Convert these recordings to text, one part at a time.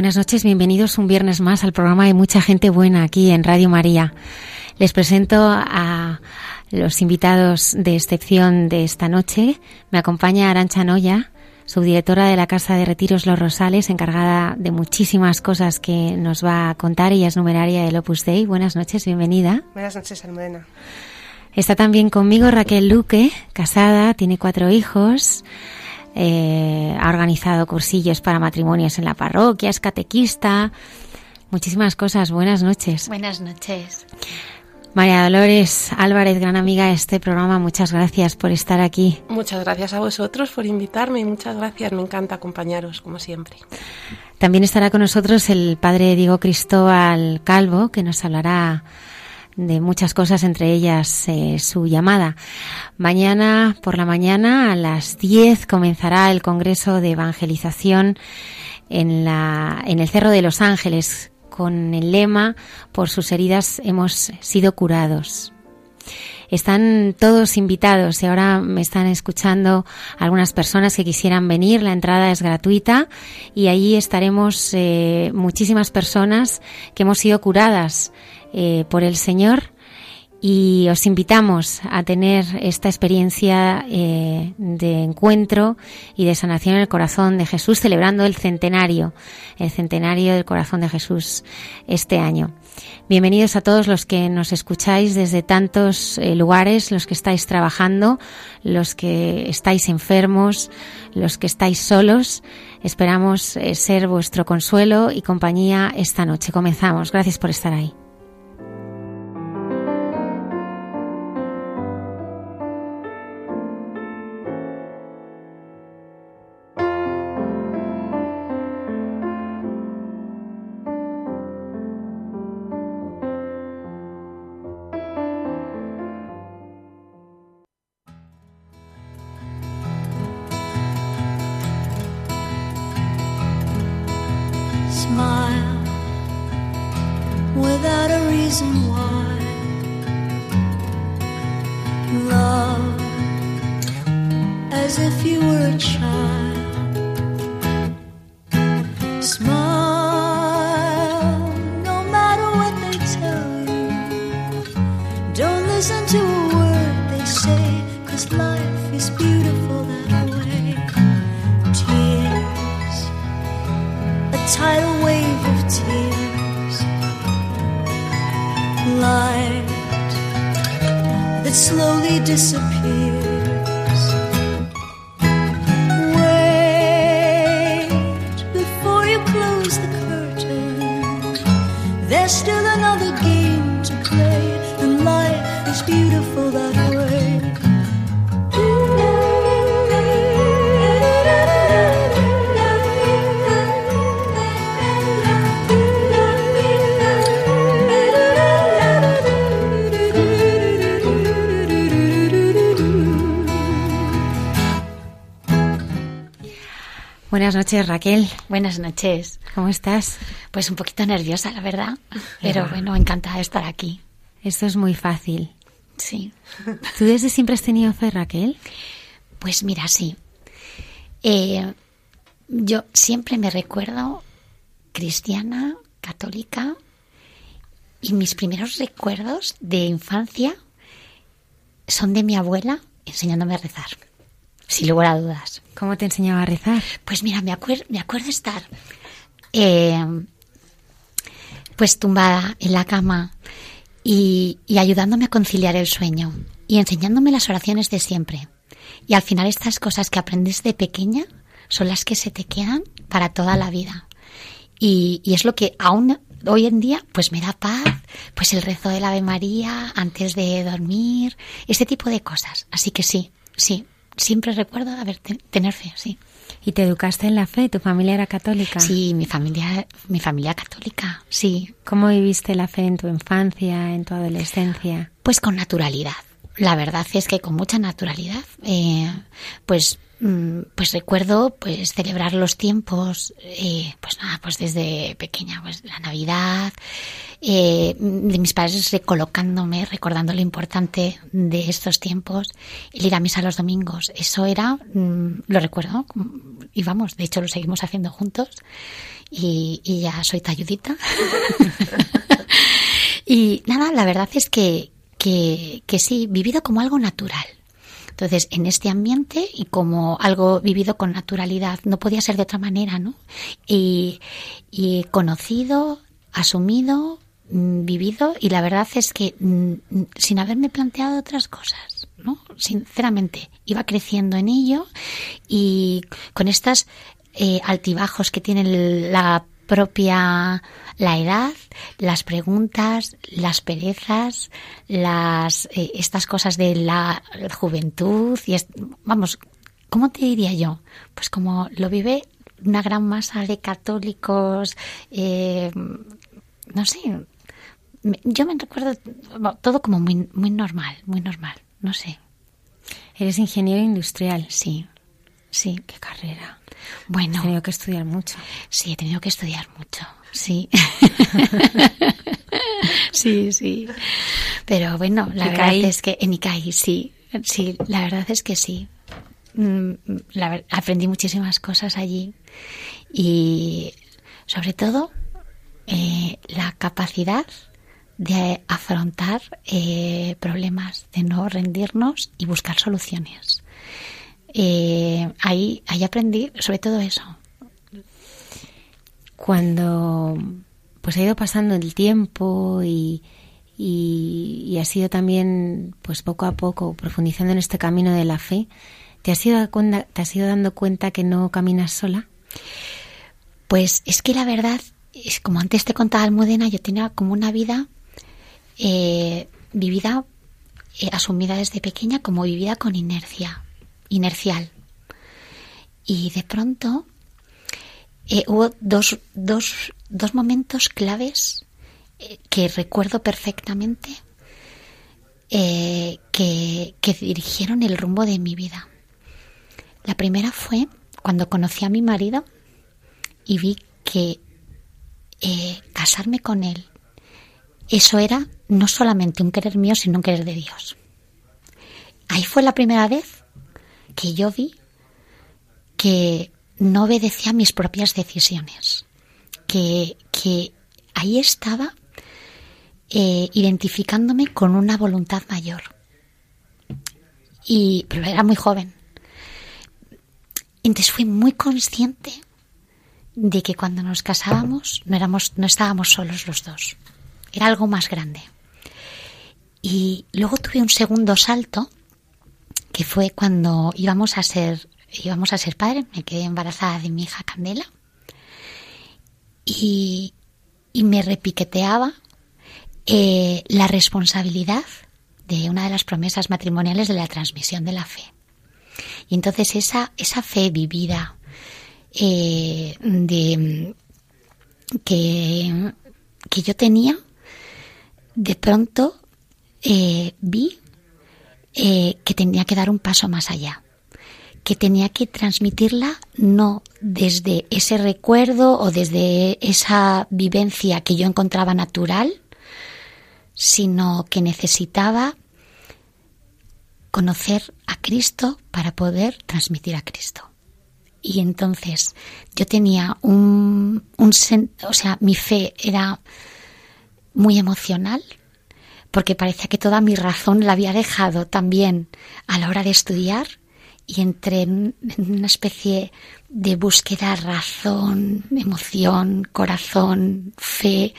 Buenas noches, bienvenidos un viernes más al programa de Mucha Gente Buena aquí en Radio María. Les presento a los invitados de excepción de esta noche. Me acompaña Arancha Noya, subdirectora de la Casa de Retiros Los Rosales, encargada de muchísimas cosas que nos va a contar. Ella es numeraria del Opus Dei. Buenas noches, bienvenida. Buenas noches, Almudena. Está también conmigo Raquel Luque, casada, tiene cuatro hijos. Eh, ha organizado cursillos para matrimonios en la parroquia, es catequista, muchísimas cosas. Buenas noches. Buenas noches. María Dolores Álvarez, gran amiga de este programa, muchas gracias por estar aquí. Muchas gracias a vosotros por invitarme y muchas gracias, me encanta acompañaros como siempre. También estará con nosotros el padre Diego Cristóbal Calvo, que nos hablará de muchas cosas, entre ellas eh, su llamada. Mañana por la mañana a las 10 comenzará el Congreso de Evangelización en, la, en el Cerro de los Ángeles con el lema Por sus heridas hemos sido curados. Están todos invitados y ahora me están escuchando algunas personas que quisieran venir. La entrada es gratuita y allí estaremos eh, muchísimas personas que hemos sido curadas eh, por el Señor y os invitamos a tener esta experiencia eh, de encuentro y de sanación en el corazón de Jesús, celebrando el centenario, el centenario del corazón de Jesús este año. Bienvenidos a todos los que nos escucháis desde tantos eh, lugares, los que estáis trabajando, los que estáis enfermos, los que estáis solos. Esperamos ser vuestro consuelo y compañía esta noche. Comenzamos. Gracias por estar ahí. smile. Buenas noches, Raquel. Buenas noches. ¿Cómo estás? Pues un poquito nerviosa, la verdad. Pero bueno, encantada de estar aquí. Esto es muy fácil. Sí. ¿Tú desde siempre has tenido fe, Raquel? Pues mira, sí. Eh, yo siempre me recuerdo cristiana, católica, y mis primeros recuerdos de infancia son de mi abuela enseñándome a rezar sin lugar a dudas. ¿Cómo te enseñaba a rezar? Pues mira, me, me acuerdo estar eh, pues tumbada en la cama y, ayudándome a conciliar el sueño y enseñándome las oraciones de siempre. Y al final estas cosas que aprendes de pequeña son las que se te quedan para toda la vida. Y, y es lo que aún hoy en día pues me da paz, pues el rezo del Ave María antes de dormir, ese tipo de cosas. Así que sí, sí, siempre recuerdo haber tener fe, sí. ¿Y te educaste en la fe? ¿Tu familia era católica? Sí, mi familia, mi familia católica, sí. ¿Cómo viviste la fe en tu infancia, en tu adolescencia? Pues con naturalidad. La verdad es que con mucha naturalidad. Eh, pues pues recuerdo pues celebrar los tiempos eh, pues nada pues desde pequeña pues la navidad eh, de mis padres recolocándome recordando lo importante de estos tiempos el ir a misa los domingos. Eso era mm, lo recuerdo y vamos de hecho lo seguimos haciendo juntos y, y ya soy talludita y nada la verdad es que que, que sí vivido como algo natural entonces, en este ambiente y como algo vivido con naturalidad, no podía ser de otra manera, ¿no? Y, conocido, asumido, mm, vivido, y la verdad es que mm, sin haberme planteado otras cosas, ¿no? Sinceramente, iba creciendo en ello y con estas eh, altibajos que tiene la propia la edad, las preguntas, las perezas, las eh, estas cosas de la juventud y vamos, ¿cómo te diría yo? Pues como lo vive una gran masa de católicos, eh, no sé, yo me recuerdo todo como muy muy normal, muy normal, no sé. Eres ingeniero industrial. Sí, sí. ¿Qué carrera? Bueno. He tenido que estudiar mucho. Sí, he tenido que estudiar mucho. Sí. sí, sí. Pero bueno, la verdad es que en Ikai sí. Sí, la verdad es que sí. Mm, aprendí muchísimas cosas allí y sobre todo eh, la capacidad de afrontar eh, problemas, de no rendirnos y buscar soluciones. Eh, ahí, ahí aprendí sobre todo eso. Cuando pues ha ido pasando el tiempo y, y, ha sido también pues poco a poco profundizando en este camino de la fe, ¿te has ido, te has ido dando cuenta que no caminas sola? Pues es que la verdad, es como antes te contaba Almudena, yo tenía como una vida eh, vivida, eh, asumida desde pequeña como vivida con inercia inercial. Y de pronto eh, hubo dos, dos, dos, momentos claves eh, que recuerdo perfectamente eh, que, que dirigieron el rumbo de mi vida. La primera fue cuando conocí a mi marido y vi que casarme con él, eso era no solamente un querer mío, sino un querer de Dios. Ahí fue la primera vez que yo vi que no obedecía a mis propias decisiones, que, que ahí estaba eh, identificándome con una voluntad mayor. Y, pero era muy joven. Entonces fui muy consciente de que cuando nos casábamos no, éramos, no estábamos solos los dos. Era algo más grande. Y luego tuve un segundo salto que fue cuando íbamos a ser íbamos a ser padres, me quedé embarazada de mi hija Candela y, me repiqueteaba eh, la responsabilidad de una de las promesas matrimoniales de la transmisión de la fe. Y entonces esa, esa fe vivida eh, de, que, que, yo tenía, de pronto eh, vi eh, que tenía que dar un paso más allá, que tenía que transmitirla no desde ese recuerdo o desde esa vivencia que yo encontraba natural, sino que necesitaba conocer a Cristo para poder transmitir a Cristo. Y entonces yo tenía un, un o sea, mi fe era muy emocional, porque parecía que toda mi razón la había dejado también a la hora de estudiar y entré en una especie de búsqueda, razón, emoción, corazón, fe,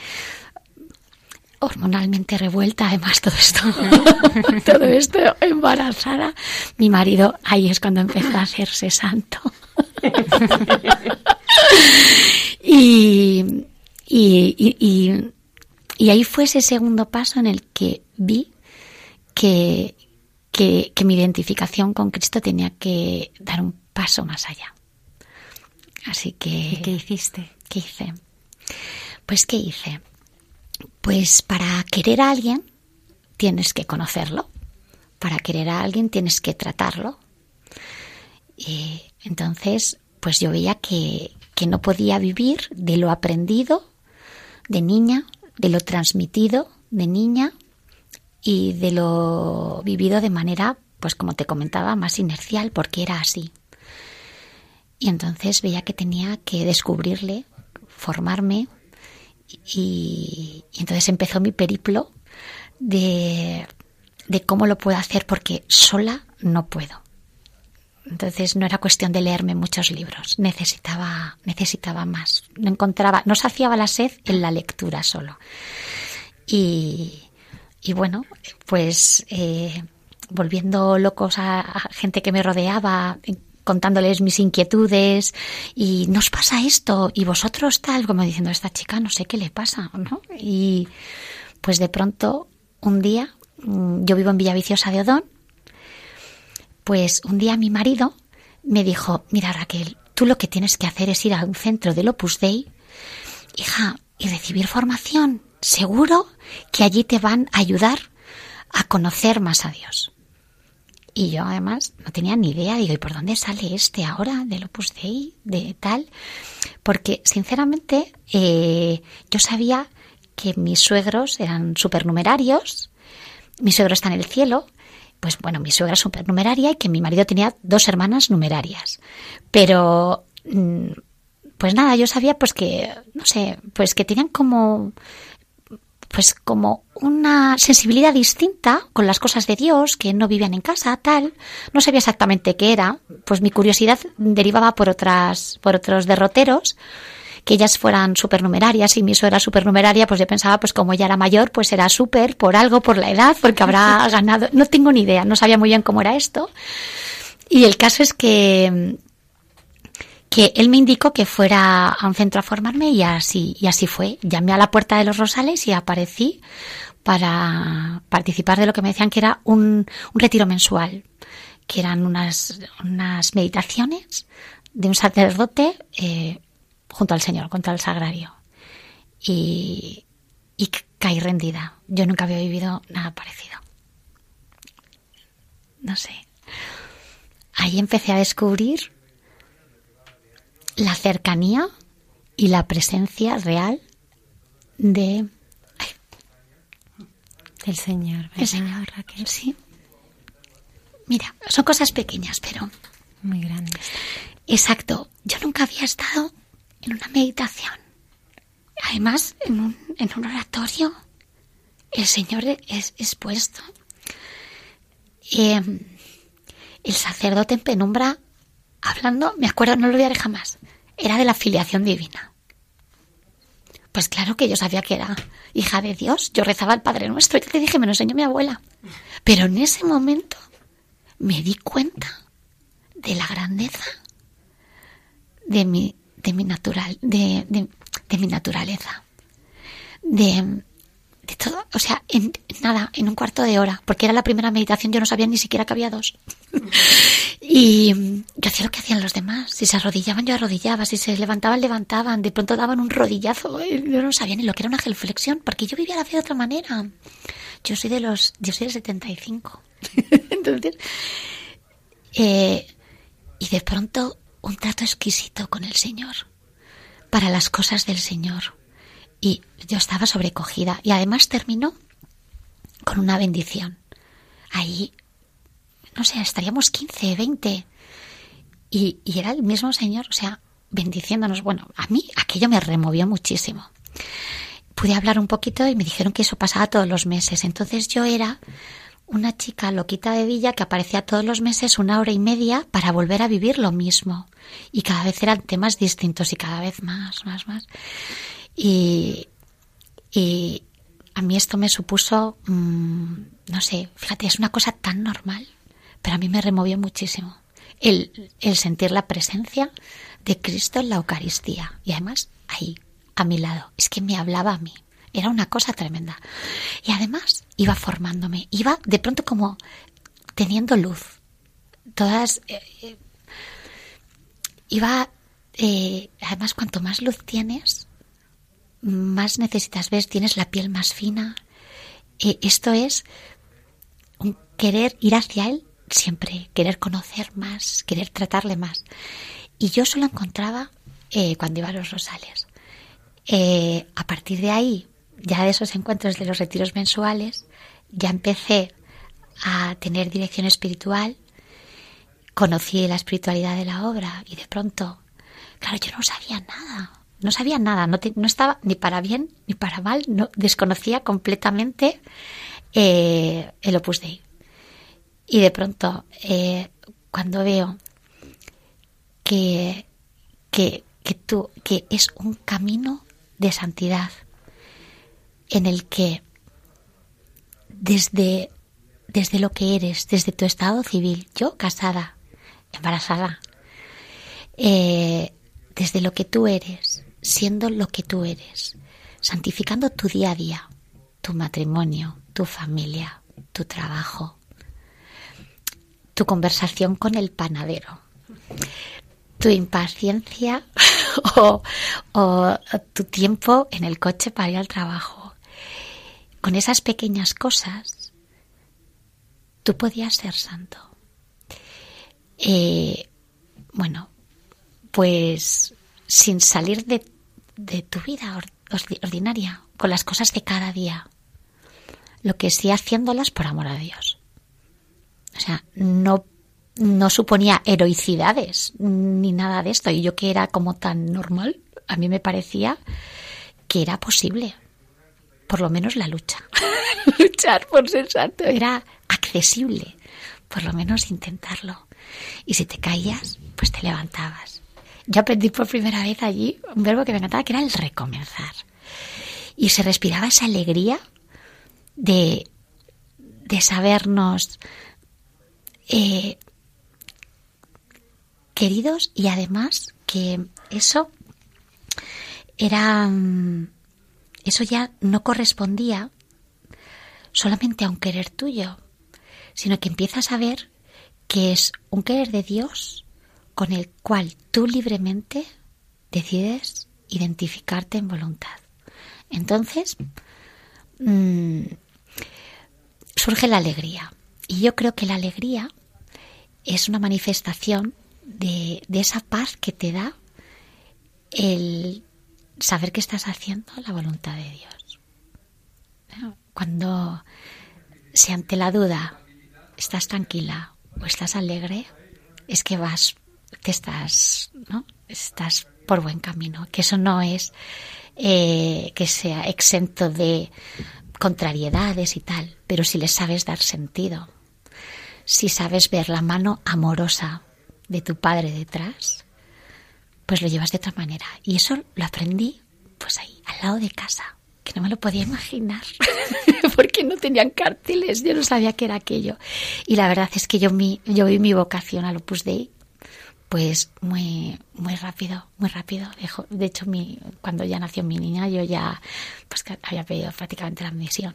hormonalmente revuelta, además todo esto, todo esto embarazada. Mi marido ahí es cuando empezó a hacerse santo. y, y, y, ahí fue ese segundo paso en el que vi que, que, que mi identificación con Cristo tenía que dar un paso más allá. Así que... qué hiciste? ¿Qué hice? Pues ¿qué hice? Pues para querer a alguien tienes que conocerlo. Para querer a alguien tienes que tratarlo. Y entonces, pues yo veía que, que no podía vivir de lo aprendido de niña, de lo transmitido de niña y de lo vivido de manera, pues como te comentaba, más inercial, porque era así. Y entonces veía que tenía que descubrirle, formarme, y, entonces empezó mi periplo de, de cómo lo puedo hacer, porque sola no puedo. Entonces no era cuestión de leerme muchos libros, necesitaba, necesitaba más. No encontraba, no saciaba la sed en la lectura solo. Y, y bueno, pues eh, volviendo locos a, gente que me rodeaba, contándoles mis inquietudes y nos pasa esto y vosotros tal, como diciendo, esta chica no sé qué le pasa, ¿no? Y pues de pronto un día, mm, yo vivo en Villaviciosa de Odón, pues un día mi marido me dijo, mira Raquel, tú lo que tienes que hacer es ir a un centro del Opus Dei, hija, y recibir formación. Seguro que allí te van a ayudar a conocer más a Dios. Y yo además no tenía ni idea, digo, ¿y por dónde sale este ahora del Opus Dei, de tal? Porque sinceramente eh, yo sabía que mis suegros eran supernumerarios, mi suegro está en el cielo, pues bueno, mi suegra supernumeraria y que mi marido tenía dos hermanas numerarias. Pero mm, pues nada, yo sabía pues que, no sé, pues que tenían como pues como una sensibilidad distinta con las cosas de Dios, que no vivían en casa, tal. No sabía exactamente qué era, pues mi curiosidad derivaba por otras, por otros derroteros, que ellas fueran supernumerarias y mi suegra supernumeraria, pues yo pensaba, pues como ella era mayor, pues era súper por algo, por la edad, porque habrá ganado. No tengo ni idea, no sabía muy bien cómo era esto. Y el caso es que que él me indicó que fuera a un centro a formarme y así, y así fue. Llamé a la puerta de los Rosales y aparecí para participar de lo que me decían que era un, un retiro mensual, que eran unas, unas meditaciones de un sacerdote eh, junto al Señor, contra el sagrario. Y, y caí rendida. Yo nunca había vivido nada parecido. No sé. Ahí empecé a descubrir la cercanía y la presencia real de el Señor. El Señor, Raquel. Sí. Mira, son cosas pequeñas, pero muy grandes. Exacto. Yo nunca había estado en una meditación. Además, en un, en un oratorio, el Señor es expuesto. Eh, el sacerdote en penumbra hablando, me acuerdo, no lo olvidaré jamás, era de la filiación divina. Pues claro que yo sabía que era hija de Dios, yo rezaba al Padre Nuestro, ya te dije, me lo enseñó mi abuela. Pero en ese momento me di cuenta de la grandeza de mi, de mi natural, de, de mi naturaleza. De, de todo, o sea, en, nada, en un cuarto de hora, porque era la primera meditación, yo no sabía ni siquiera que había dos. y yo hacía lo que hacían los demás. Si se arrodillaban, yo arrodillaba. Si se levantaban, levantaban. De pronto daban un rodillazo. Yo no sabía ni lo que era una gelflexión, porque yo vivía la vida de otra manera. Yo soy de los, yo soy del 75. Entonces, eh, y de pronto un trato exquisito con el Señor, para las cosas del Señor y yo estaba sobrecogida. Y además terminó con una bendición. Ahí, no sé, estaríamos 15, 20. Y, y era el mismo Señor, o sea, bendiciéndonos. Bueno, a mí aquello me removió muchísimo. Pude hablar un poquito y me dijeron que eso pasaba todos los meses. Entonces yo era una chica loquita de Villa que aparecía todos los meses una hora y media para volver a vivir lo mismo. Y cada vez eran temas distintos y cada vez más, más, más. Y, y a mí esto me supuso, mm, no sé, fíjate, es una cosa tan normal, pero a mí me removió muchísimo. El, el sentir la presencia de Cristo en la Eucaristía. Y además, ahí, a mi lado. Es que me hablaba a mí. Era una cosa tremenda. Y además, iba formándome. Iba de pronto como teniendo luz. Todas. eh, eh, iba. eh, además, cuanto más luz tienes, más necesitas ver. Tienes la piel más fina. Esto es querer ir hacia él siempre, querer conocer más, querer tratarle más. Y yo solo encontraba cuando iba a los rosales. A partir de ahí, ya de esos encuentros de los retiros mensuales, ya empecé a tener dirección espiritual, conocí la espiritualidad de la obra y de pronto, claro, yo no sabía nada, no sabía nada, no, no estaba ni para bien ni para mal, no, desconocía completamente eh, el Opus Dei. Y de pronto, eh, cuando veo que, que, que tú, que es un camino de santidad en el que desde, desde lo que eres, desde tu estado civil, yo casada, embarazada, eh, desde lo que tú eres, siendo lo que tú eres, santificando tu día a día, tu matrimonio, tu familia, tu trabajo, tu conversación con el panadero, tu impaciencia o, o tu tiempo en el coche para ir al trabajo. Con esas pequeñas cosas, tú podías ser santo. Eh, bueno, pues sin salir de, tu vida or- ordi- ordinaria, con las cosas de cada día, lo que sí haciéndolas por amor a Dios. O sea, no, no suponía heroicidades ni nada de esto. Y yo que era como tan normal, a mí me parecía que era posible. Por lo menos la lucha. Luchar por ser santo era accesible. Por lo menos intentarlo. Y si te caías, pues te levantabas. Yo aprendí por primera vez allí un verbo que me encantaba, que era el recomenzar. Y se respiraba esa alegría de, de sabernos eh, queridos y además que eso era mm, eso ya no correspondía solamente a un querer tuyo, sino que empiezas a ver que es un querer de Dios con el cual tú libremente decides identificarte en voluntad. Entonces, mm, surge la alegría. Y yo creo que la alegría es una manifestación de, de esa paz que te da el saber que estás haciendo la voluntad de Dios. ¿No? Cuando, si ante la duda estás tranquila o estás alegre, es que vas, te estás, ¿no? Estás por buen camino. Que eso no es eh, que sea exento de contrariedades y tal, pero si le sabes dar sentido, si sabes ver la mano amorosa de tu padre detrás, pues lo llevas de otra manera. Y eso lo aprendí, pues ahí, al lado de casa, que no me lo podía imaginar, porque no tenían carteles, yo no sabía qué era aquello. Y la verdad es que yo, mi, yo vi mi vocación al Opus Dei, pues muy, muy rápido, muy rápido. Dejo- De hecho, mi, cuando ya nació mi niña, yo ya pues, había pedido prácticamente la admisión.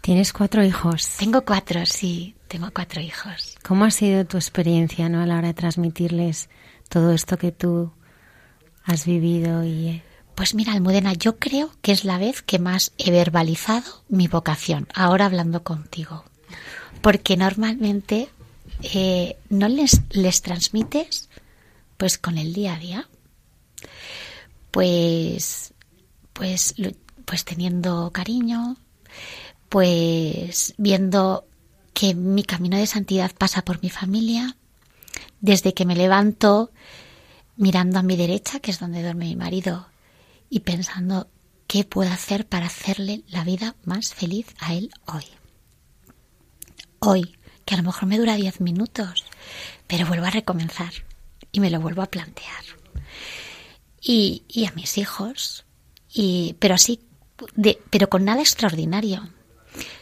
Tienes cuatro hijos. Tengo cuatro, sí, tengo cuatro hijos. ¿Cómo ha sido tu experiencia ¿no? a la hora de transmitirles todo esto que tú has vivido y eh, Pues mira, Almudena, yo creo que es la vez que más he verbalizado mi vocación, ahora hablando contigo. Porque normalmente eh, no les, les transmites pues con el día a día. Pues, pues, pues teniendo cariño, pues viendo que mi camino de santidad pasa por mi familia, desde que me levanto mirando a mi derecha, que es donde duerme mi marido, y pensando qué puedo hacer para hacerle la vida más feliz a él hoy. Hoy, que a lo mejor me dura diez minutos, pero vuelvo a recomenzar y me lo vuelvo a plantear. Y, y a mis hijos, y, pero así, de, pero con nada extraordinario,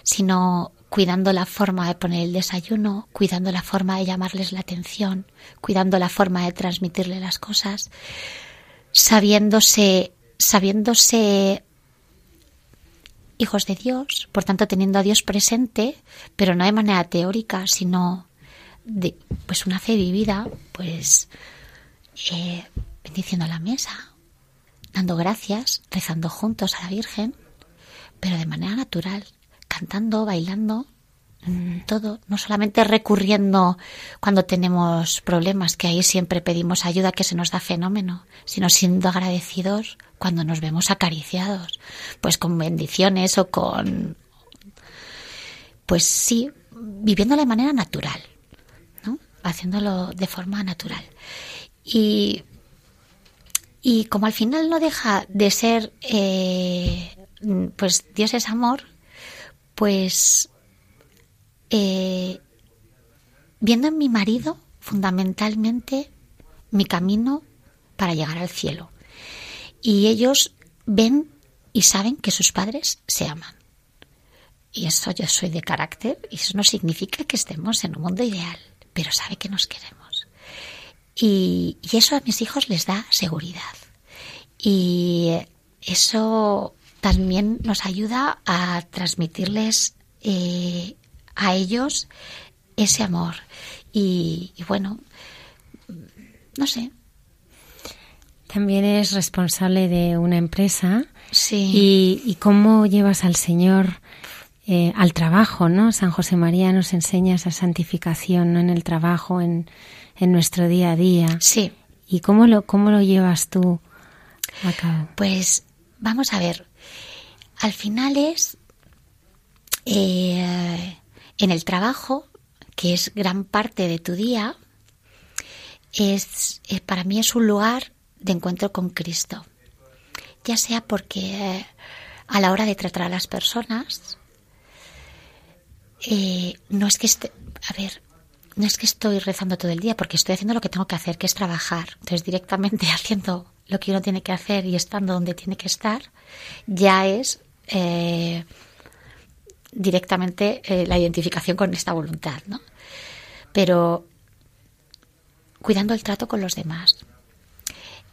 sino cuidando la forma de poner el desayuno, cuidando la forma de llamarles la atención, cuidando la forma de transmitirle las cosas, sabiéndose, sabiéndose hijos de Dios, por tanto teniendo a Dios presente, pero no de manera teórica, sino de pues una fe vivida, pues eh, bendiciendo la mesa, dando gracias, rezando juntos a la Virgen, pero de manera natural, cantando, bailando, todo, no solamente recurriendo cuando tenemos problemas, que ahí siempre pedimos ayuda, que se nos da fenómeno, sino siendo agradecidos cuando nos vemos acariciados, pues con bendiciones o con... Pues sí, viviendo de manera natural, ¿no? Haciéndolo de forma natural. Y, y como al final no deja de ser, eh, pues Dios es amor, pues eh, viendo en mi marido fundamentalmente mi camino para llegar al cielo. Y ellos ven y saben que sus padres se aman. Y eso yo soy de carácter y eso no significa que estemos en un mundo ideal, pero sabe que nos queremos. Y, y eso a mis hijos les da seguridad. Y eso también nos ayuda a transmitirles eh, a ellos ese amor. Y, bueno, no sé. También es responsable de una empresa. Sí. Y, cómo llevas al Señor eh, al trabajo, ¿no? San José María nos enseña esa santificación ¿no? en el trabajo, en, en nuestro día a día. Sí. ¿Y cómo lo, cómo lo llevas tú a cabo? Pues vamos a ver. Al final es eh, en el trabajo, que es gran parte de tu día, es, eh, para mí es un lugar de encuentro con Cristo. Ya sea porque eh, a la hora de tratar a las personas, no es que esté, a ver, no es que estoy rezando todo el día, porque estoy haciendo lo que tengo que hacer, que es trabajar. Entonces, directamente haciendo lo que uno tiene que hacer y estando donde tiene que estar, ya es eh, directamente eh, la identificación con esta voluntad, ¿no? Pero cuidando el trato con los demás.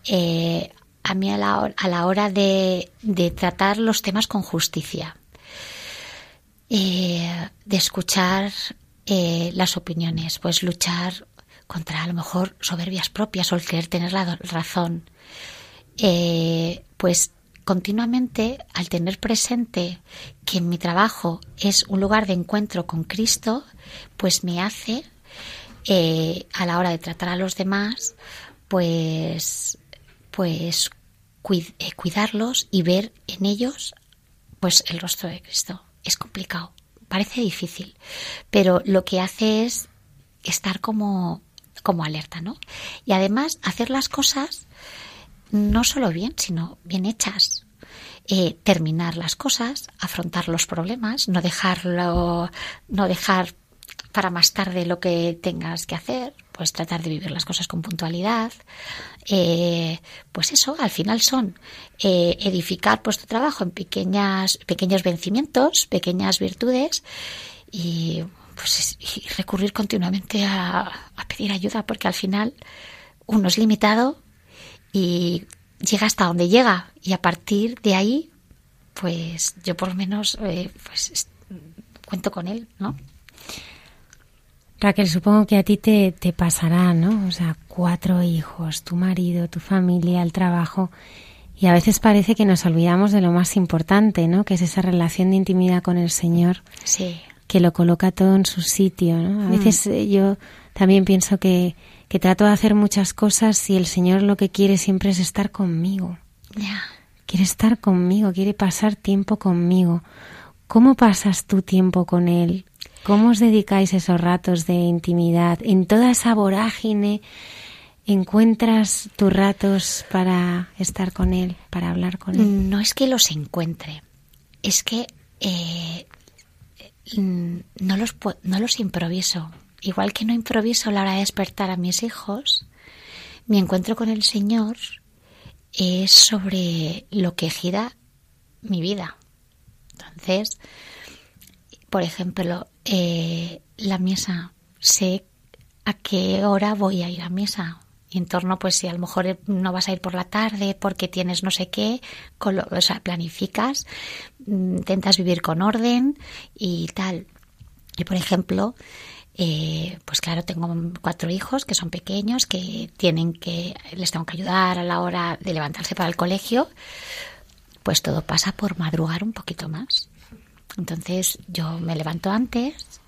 Eh, a mí a la, a la hora de, de, tratar los temas con justicia, de escuchar las opiniones, pues luchar contra a lo mejor soberbias propias o el querer tener la razón, pues continuamente, al tener presente que mi trabajo es un lugar de encuentro con Cristo, pues me hace, eh, a la hora de tratar a los demás, pues, pues eh, cuidarlos y ver en ellos, pues el rostro de Cristo. Es complicado, parece difícil, pero lo que hace es estar como, como alerta, ¿no? Y además hacer las cosas no solo bien, sino bien hechas. Eh, terminar las cosas, afrontar los problemas, no dejarlo, no dejar para más tarde lo que tengas que hacer, pues tratar de vivir las cosas con puntualidad. Eh, pues eso, al final son eh, edificar puesto trabajo en pequeñas, pequeños vencimientos, pequeñas virtudes y pues y recurrir continuamente a, a pedir ayuda porque al final uno es limitado y llega hasta donde llega y a partir de ahí, pues yo por lo menos eh, pues cuento con él, ¿no? Raquel, supongo que a ti te, te pasará, ¿no? O sea, cuatro hijos, tu marido, tu familia, el trabajo. Y a veces parece que nos olvidamos de lo más importante, ¿no? Que es esa relación de intimidad con el Señor. Sí. Que lo coloca todo en su sitio, ¿no? A mm. veces eh, yo también pienso que que trato de hacer muchas cosas y el Señor lo que quiere siempre es estar conmigo. Quiere estar conmigo, quiere pasar tiempo conmigo. ¿Cómo pasas tu tiempo con Él? ¿Cómo os dedicáis esos ratos de intimidad? En toda esa vorágine, ¿encuentras tus ratos para estar con Él, para hablar con Él? No es que los encuentre, es que eh, no, los, no los improviso igual que no improviso a la hora de despertar a mis hijos, mi encuentro con el Señor es sobre lo que gira mi vida. Entonces, por ejemplo, eh, la misa. Sé a qué hora voy a ir a misa. En torno, pues si a lo mejor no vas a ir por la tarde porque tienes no sé qué, o sea, planificas, mm, intentas vivir con orden y tal. Y por ejemplo, eh, pues claro, tengo cuatro hijos que son pequeños, que tienen que, les tengo que ayudar a la hora de levantarse para el colegio, pues todo pasa por madrugar un poquito más. Entonces yo me levanto antes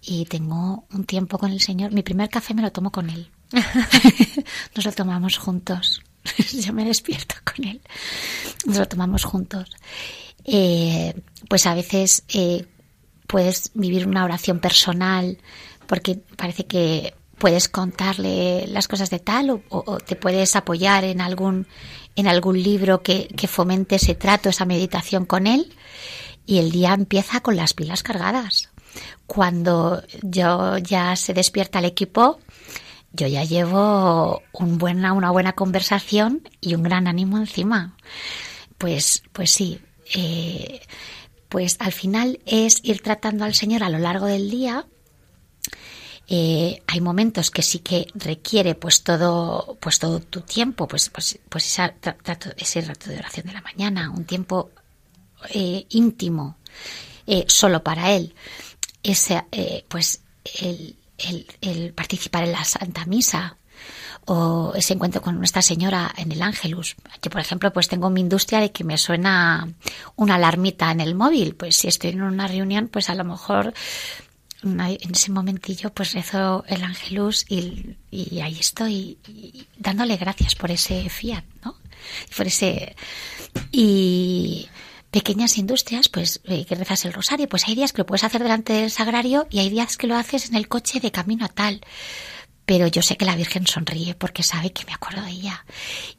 y tengo un tiempo con el Señor. Mi primer café me lo tomo con Él. Nos lo tomamos juntos. Yo me despierto con Él. Nos lo tomamos juntos. Eh, pues a veces eh, puedes vivir una oración personal porque parece que puedes contarle las cosas de tal o, te puedes apoyar en algún en algún libro que, fomente ese trato, esa meditación con él y el día empieza con las pilas cargadas. Cuando yo ya se despierta el equipo, yo ya llevo buena, una buena conversación y un gran ánimo encima. Pues, pues sí, eh, pues al final es ir tratando al Señor a lo largo del día. Eh, hay momentos que sí que requiere pues todo, pues todo tu tiempo, pues, pues, pues ese rato de oración de la mañana, un tiempo eh, íntimo, eh, solo para él, ese, pues el, el, participar en la Santa Misa o ese encuentro con Nuestra Señora en el Ángelus. Yo, por ejemplo, pues tengo mi industria de que me suena una alarmita en el móvil. Pues si estoy en una reunión, pues a lo mejor en ese momentillo pues rezo el Ángelus y, y ahí estoy dándole gracias por ese fiat, ¿no? Por ese... Y pequeñas industrias, pues eh, que rezas el rosario, pues hay días que lo puedes hacer delante del sagrario y hay días que lo haces en el coche de camino a tal. Pero yo sé que la Virgen sonríe porque sabe que me acuerdo de ella.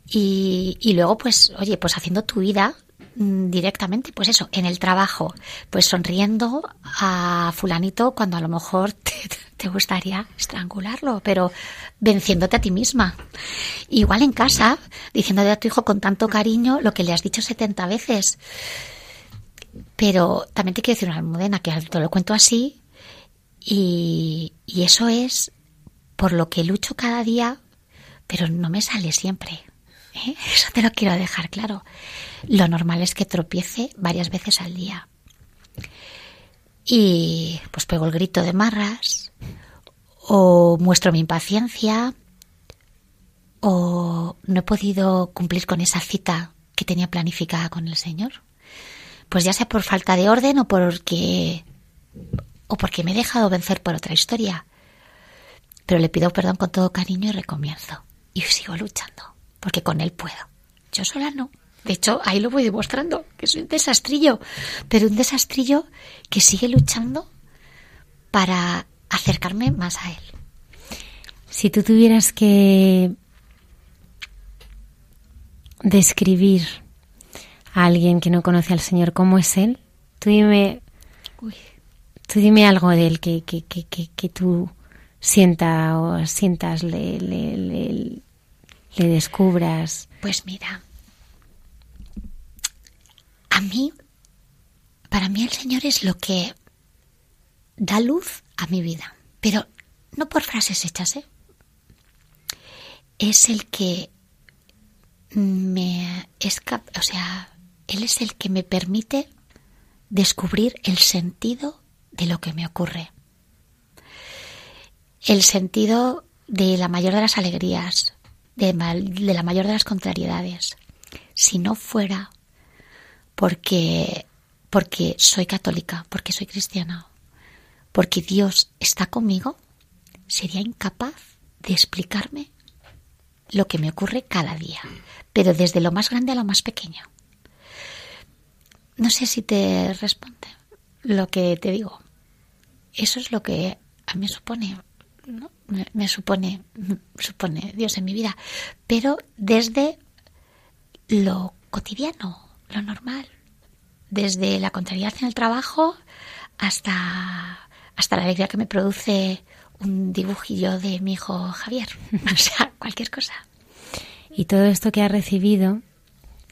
Y, y luego, pues, oye, pues haciendo tu vida directamente, pues eso, en el trabajo, pues sonriendo a fulanito cuando a lo mejor te, gustaría estrangularlo, pero venciéndote a ti misma. Igual en casa, diciéndole a tu hijo con tanto cariño lo que le has dicho 70 veces. Pero también te quiero decir una almudena que te lo cuento así y, y eso es por lo que lucho cada día, pero no me sale siempre. ¿Eh? Eso te lo quiero dejar claro. Lo normal es que tropiece varias veces al día. Y pues pego el grito de marras, o muestro mi impaciencia, o no he podido cumplir con esa cita que tenía planificada con el Señor. Pues ya sea por falta de orden o porque o porque me he dejado vencer por otra historia. Pero le pido perdón con todo cariño y recomienzo. Y sigo luchando porque con él puedo. Yo sola no. De hecho, ahí lo voy demostrando, que soy un desastrillo, pero un desastrillo que sigue luchando para acercarme más a él. Si tú tuvieras que describir a alguien que no conoce al Señor cómo es Él, tú dime, tú dime algo de Él que, que, que, que, tú sienta o sientas le, le, le descubras? Pues mira, a mí, para mí el Señor es lo que da luz a mi vida, pero no por frases hechas, ¿eh? Es el que me escapa, o sea, Él es el que me permite descubrir el sentido de lo que me ocurre. El sentido de la mayor de las alegrías, de, la mayor de las contrariedades. Si no fuera porque, porque soy católica, porque soy cristiana, porque Dios está conmigo, sería incapaz de explicarme lo que me ocurre cada día, pero desde lo más grande a lo más pequeño. No sé si te responde lo que te digo. Eso es lo que a mí supone ¿no? me, supone, supone Dios en mi vida, pero desde lo cotidiano, lo normal, desde la contrariedad en el trabajo hasta, hasta la alegría que me produce un dibujillo de mi hijo Javier, o sea, cualquier cosa. Y todo esto que ha recibido,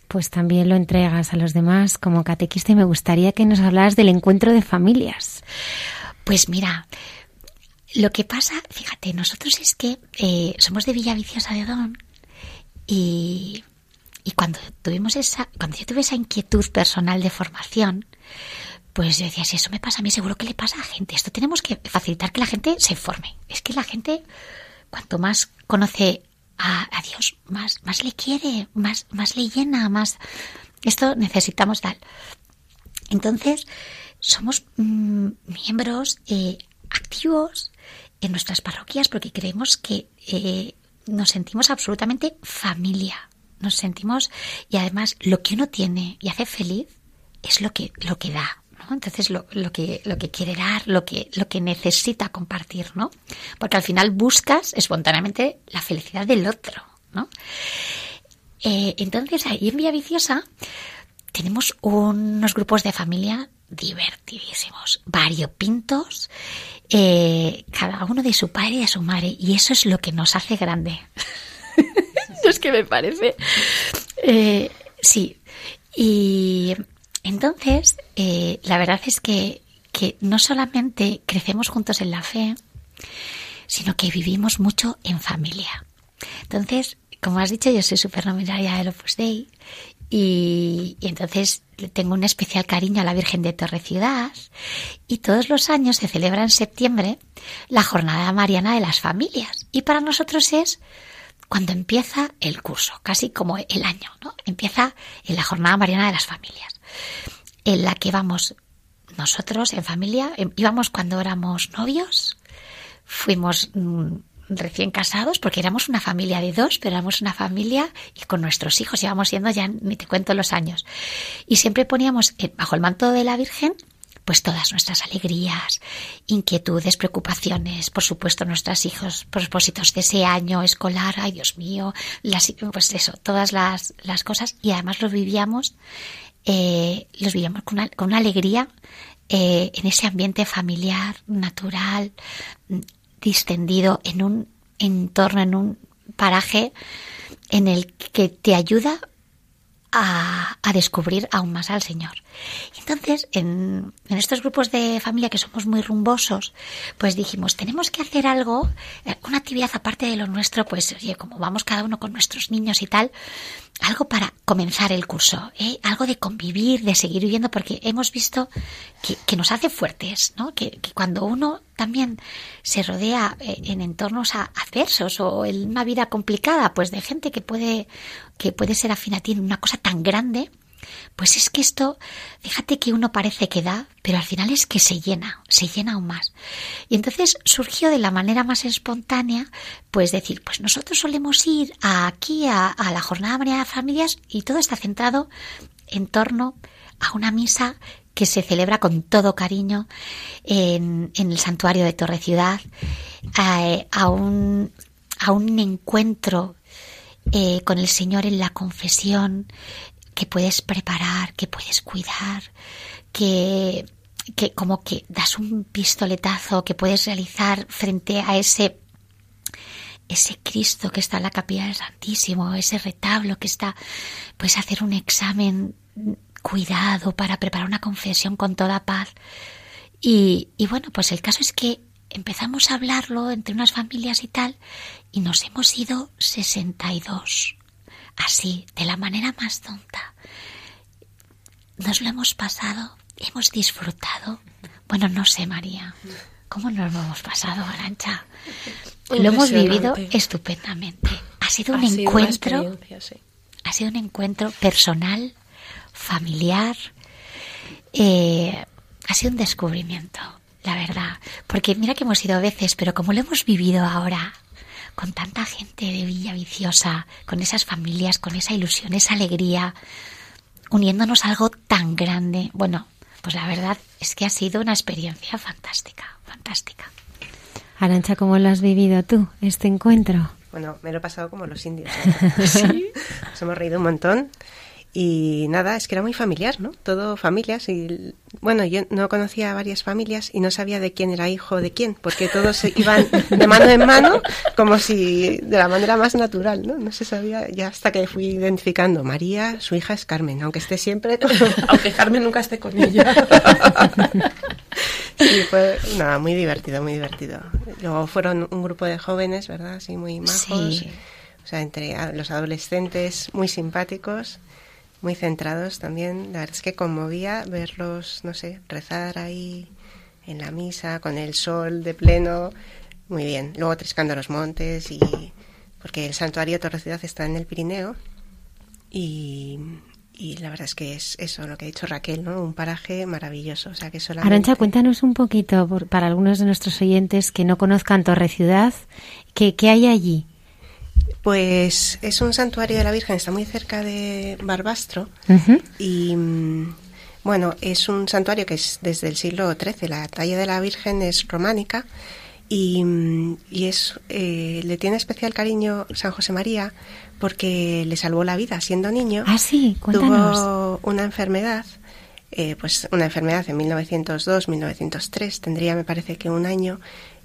pues también lo entregas a los demás como catequista y me gustaría que nos hablaras del encuentro de familias. Pues mira, lo que pasa, fíjate, nosotros es que eh, somos de Villaviciosa de Don y, y cuando tuvimos esa, cuando yo tuve esa inquietud personal de formación, pues yo decía, si eso me pasa a mí, seguro que le pasa a gente. Esto tenemos que facilitar que la gente se forme. Es que la gente, cuanto más conoce a, Dios, más, más le quiere, más, más le llena, más... Esto necesitamos tal. Entonces, somos mm, miembros eh, activos en nuestras parroquias porque creemos que eh, nos sentimos absolutamente familia. Nos sentimos y además lo que uno tiene y hace feliz es lo que, lo que da. Entonces lo, lo, que, lo que quiere dar, lo que, lo que necesita compartir, ¿no? Porque al final buscas espontáneamente la felicidad del otro, ¿no? Eh, entonces ahí en Vía Viciosa tenemos unos grupos de familia divertidísimos, variopintos, eh, cada uno de su padre y de su madre, y eso es lo que nos hace grande. es que me parece. Eh, sí. Y entonces, eh, la verdad es que, que no solamente crecemos juntos en la fe, sino que vivimos mucho en familia. Entonces, como has dicho, yo soy supernominaria del Opus Dei y, entonces tengo un especial cariño a la Virgen de Torre Ciudad y todos los años se celebra en septiembre la Jornada Mariana de las Familias. Y para nosotros es cuando empieza el curso, casi como el año, ¿no? Empieza en la Jornada Mariana de las Familias en la que vamos nosotros en familia, em, íbamos cuando éramos novios, fuimos mm, recién casados, porque éramos una familia de dos, pero éramos una familia y con nuestros hijos íbamos siendo ya, ni te cuento los años. Y siempre poníamos bajo el manto de la Virgen pues todas nuestras alegrías, inquietudes, preocupaciones, por supuesto nuestros hijos, propósitos de ese año escolar, ay Dios mío, las, pues eso, todas las, las cosas y además lo vivíamos eh, los vivíamos con una, con una alegría eh, en ese ambiente familiar, natural, distendido, en un entorno, en un paraje en el que te ayuda a, descubrir aún más al Señor. Entonces, en, estos grupos de familia que somos muy rumbosos, pues dijimos, tenemos que hacer algo, eh, una actividad aparte de lo nuestro, pues oye, como vamos cada uno con nuestros niños y tal, algo para comenzar el curso, ¿eh? algo de convivir, de seguir viviendo, porque hemos visto que, nos hace fuertes, ¿no? Que, que, cuando uno también se rodea eh, en entornos adversos o en una vida complicada, pues de gente que puede, que puede ser afín a ti en una cosa tan grande, pues es que esto, fíjate que uno parece que da, pero al final es que se llena, se llena aún más. Y entonces surgió de la manera más espontánea, pues decir, pues nosotros solemos ir aquí a, la Jornada María de Familias y todo está centrado en torno a una misa que se celebra con todo cariño en, el santuario de Torre Ciudad, a, un, a un encuentro eh, con el Señor en la confesión, que puedes preparar, que puedes cuidar, que, que como que das un pistoletazo que puedes realizar frente a ese ese Cristo que está en la capilla del Santísimo, ese retablo que está, puedes hacer un examen cuidado para preparar una confesión con toda paz. Y, y bueno, pues el caso es que empezamos a hablarlo entre unas familias y tal, y nos hemos ido 62 así, de la manera más tonta. Nos lo hemos pasado, hemos disfrutado. Bueno, no sé, María, ¿cómo nos lo hemos pasado, Arancha? Lo hemos vivido estupendamente. Ha sido un encuentro, ha sido un encuentro personal, familiar, eh, ha sido un descubrimiento, la verdad. Porque mira que hemos ido a veces, pero como lo hemos vivido ahora, con tanta gente de Villa Viciosa, con esas familias, con esa ilusión, esa alegría, uniéndonos a algo tan grande. Bueno, pues la verdad es que ha sido una experiencia fantástica, fantástica. Arancha, ¿cómo lo has vivido tú, este encuentro? Bueno, me lo he pasado como los indios. ¿Sí? Nos hemos reído un montón Y nada, es que era muy familiar, ¿no? Todo familias. Y bueno, yo no conocía a varias familias y no sabía de quién era hijo de quién, porque todos iban de mano en mano, como si de la manera más natural, ¿no? No se sabía, ya hasta que fui identificando. María, su hija es Carmen, aunque esté siempre. aunque Carmen nunca esté con ella. sí, fue nada, muy divertido, muy divertido. Luego fueron un grupo de jóvenes, ¿verdad? Así muy majos. O sea, entre los adolescentes muy simpáticos muy centrados también. La verdad es que conmovía verlos, no sé, rezar ahí en la misa con el sol de pleno. Muy bien. Luego triscando los montes y porque el santuario Torre Ciudad está en el Pirineo y, y la verdad es que es eso lo que ha dicho Raquel, ¿no? Un paraje maravilloso. O sea que solamente... Arancha, cuéntanos un poquito para algunos de nuestros oyentes que no conozcan Torre Ciudad, ¿qué, qué hay allí? Pues es un santuario de la Virgen, está muy cerca de Barbastro y mm, bueno, es un santuario que es desde el siglo XIII. La talla de la Virgen es románica y, mm, y es eh, le tiene especial cariño San José María porque le salvó la vida siendo niño. Ah, sí, cuéntanos. Tuvo una enfermedad eh, pues una enfermedad en 1902, 1903, tendría me parece que un año,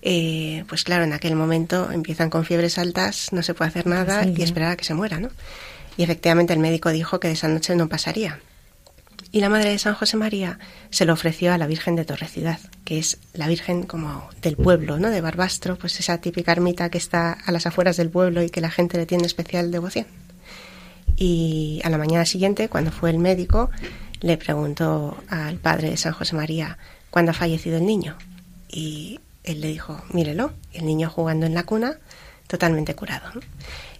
eh, pues claro, en aquel momento empiezan con fiebres altas, no se puede hacer nada y esperar a que se muera, ¿no? Y efectivamente el médico dijo que de esa noche no pasaría. Y la madre de San José María se lo ofreció a la Virgen de Torrecidad, que es la Virgen como del pueblo, ¿no? De Barbastro, pues esa típica ermita que está a las afueras del pueblo y que la gente le tiene especial devoción. Y a la mañana siguiente, cuando fue el médico, le preguntó al padre de San José María cuándo ha fallecido el niño. Y él le dijo, mírelo, el niño jugando en la cuna, totalmente curado.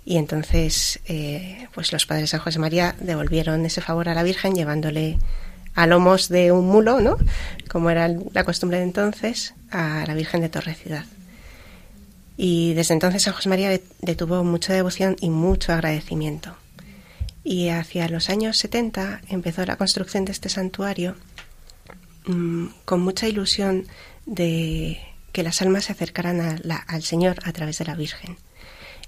Y entonces, eh, pues los padres de San José María devolvieron ese favor a la Virgen llevándole a lomos de un mulo, ¿no? Como era la costumbre de entonces, a la Virgen de Torre Ciudad. Y desde entonces San José María le tuvo mucha devoción y mucho agradecimiento. Y hacia los años 70 empezó la construcción de este santuario mm, con mucha ilusión de que las almas se acercaran al Señor a través de la Virgen.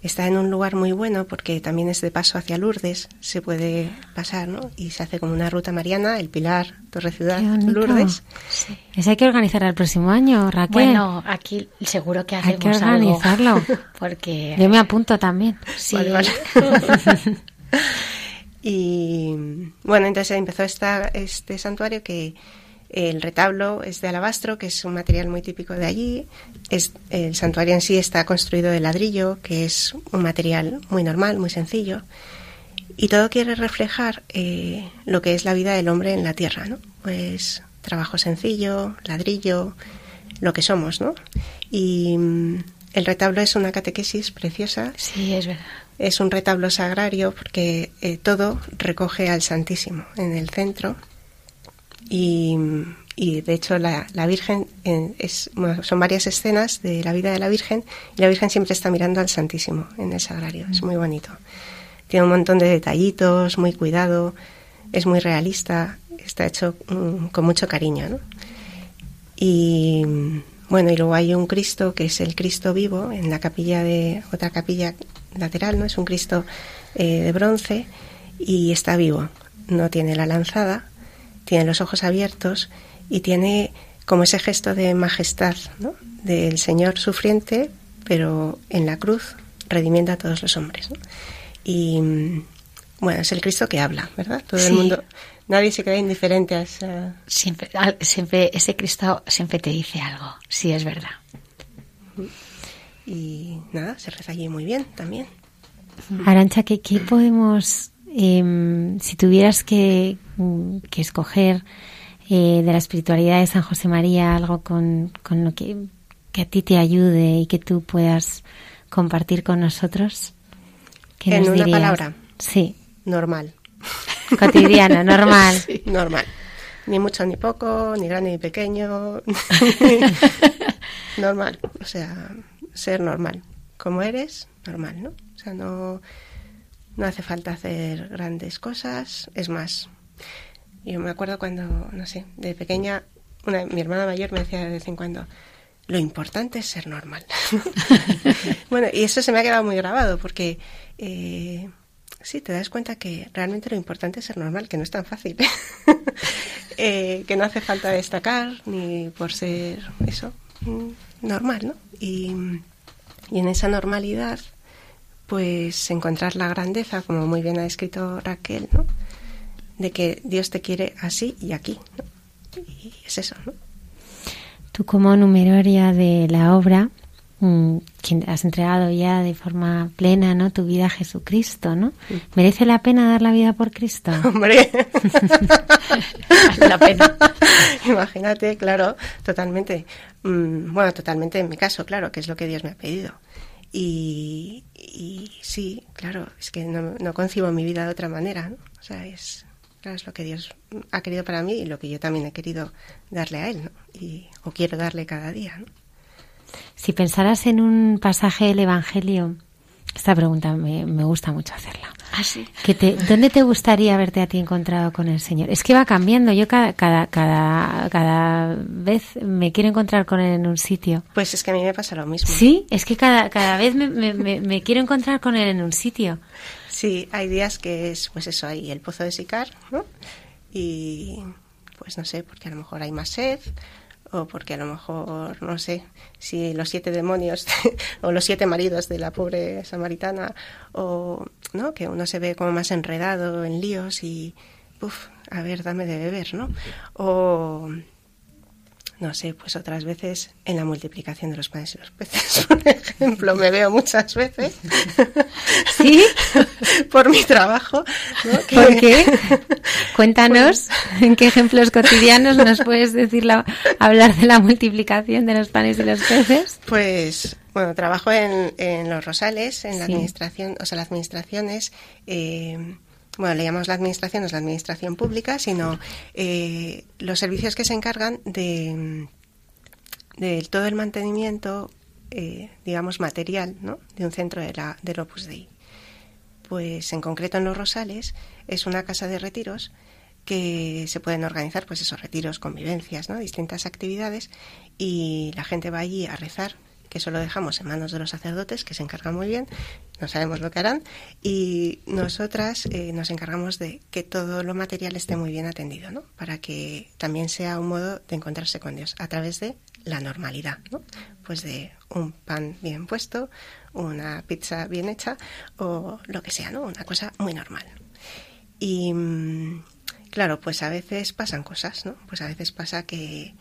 Está en un lugar muy bueno porque también es de paso hacia Lourdes, se puede pasar, ¿no? Y se hace como una ruta mariana, el Pilar, Torre Ciudad, Lourdes. Sí. Eso hay que organizar el próximo año, Raquel. Bueno, aquí seguro que hacemos Hay que organizarlo. porque Yo me apunto también. Sí. y bueno, entonces empezó esta, este santuario que el retablo es de alabastro, que es un material muy típico de allí. Es, el santuario en sí está construido de ladrillo, que es un material muy normal, muy sencillo. Y todo quiere reflejar eh, lo que es la vida del hombre en la tierra, ¿no? Pues trabajo sencillo, ladrillo, lo que somos, ¿no? Y mm, el retablo es una catequesis preciosa. Sí, es verdad. Es un retablo sagrario porque eh, todo recoge al Santísimo en el centro y, de hecho la, Virgen es, son varias escenas de la vida de la Virgen y la Virgen siempre está mirando al Santísimo en el sagrario. Es muy bonito. Tiene un montón de detallitos, muy cuidado, es muy realista, está hecho mm, con mucho cariño. ¿no? Y bueno, y luego hay un Cristo que es el Cristo vivo en la capilla de otra capilla lateral, ¿no? Es un Cristo eh, de bronce y está vivo. No tiene la lanzada, tiene los ojos abiertos y tiene como ese gesto de majestad ¿no? del Señor sufriente, pero en la cruz redimiendo a todos los hombres. Y mm, bueno, es el Cristo que habla, ¿verdad? Todo el mundo, nadie se queda indiferente a esa. Siempre, siempre, ese Cristo siempre te dice algo, sí, es verdad. Y nada, se reza allí muy bien también. Arancha, ¿qué, qué podemos Em, si tuvieras que, que escoger eh, de la espiritualidad de San José María algo con, con lo que, que, a ti te ayude y que tú puedas compartir con nosotros, ¿qué en nos una dirías? palabra. Sí. Normal. Cotidiano, normal. normal. Ni mucho ni poco, ni grande ni pequeño. normal. O sea, ser normal. Como eres, normal, ¿no? O sea, no no hace falta hacer grandes cosas. Es más, yo me acuerdo cuando, no sé, de pequeña, una, mi hermana mayor me decía de vez en cuando, lo importante es ser normal. bueno, y eso se me ha quedado muy grabado porque eh, sí, te das cuenta que realmente lo importante es ser normal, que no es tan fácil. Eh, que no hace falta destacar ni por ser eso, mm, normal, ¿no? Y, y en esa normalidad, pues encontrar la grandeza, como muy bien ha escrito Raquel, ¿no? De que Dios te quiere así y aquí, ¿no? Y es eso, ¿no? Tú como numeraria de la obra, Mm, quien has entregado ya de forma plena no tu vida a Jesucristo no merece la pena dar la vida por Cristo hombre. La pena. Imagínate claro totalmente. Mm, bueno totalmente en mi caso claro que es lo que Dios me ha pedido y, y sí claro es que no, no, concibo mi vida de otra manera ¿no? o sea es es lo que Dios ha querido para mí y lo que yo también he querido darle a él ¿no? y o quiero darle cada día ¿no? Si pensaras en un pasaje del Evangelio, esta pregunta me, gusta mucho hacerla. ¿Ah, sí? que te, ¿Dónde te gustaría haberte a ti encontrado con el Señor? Es que va cambiando. Yo cada, cada, cada, cada vez me quiero encontrar con Él en un sitio. Pues es que a mí me pasa lo mismo. Sí, es que cada, cada vez me, me, me quiero encontrar con Él en un sitio. Sí, hay días que es, pues eso, hay el pozo de Sicar, ¿no? Y pues no sé, porque a lo mejor hay más sed, o porque a lo mejor, no sé, si los siete demonios o los siete maridos de la pobre samaritana, o no, que uno se ve como más enredado en líos y, uff, a ver, dame de beber, ¿no? O no sé, pues otras veces en la multiplicación de los panes y los peces, por ejemplo, me veo muchas veces. ¿Sí? por mi trabajo. ¿no? ¿Por qué? Cuéntanos en qué ejemplos cotidianos nos puedes decir la, hablar de la multiplicación de los panes y los peces. Pues bueno, trabajo en, en los Rosales, en la administración, o sea, las administraciones. Eh, bueno, le llamamos la administración, no es la administración pública, sino eh, los servicios que se encargan de, todo el mantenimiento, eh, digamos, material, ¿no? De un centro de la, del Opus Dei. Pues en concreto en Los Rosales es una casa de retiros que se pueden organizar, pues esos retiros, convivencias, ¿no? Distintas actividades y la gente va allí a rezar que eso lo dejamos en manos de los sacerdotes, que se encargan muy bien, no sabemos lo que harán, y nosotras eh, nos encargamos de que todo lo material esté muy bien atendido, ¿no? Para que también sea un modo de encontrarse con Dios a través de la normalidad, ¿no? Pues de un pan bien puesto, una pizza bien hecha o lo que sea, ¿no? Una cosa muy normal. Y mm, claro, pues a veces pasan cosas, ¿no? Pues a veces pasa que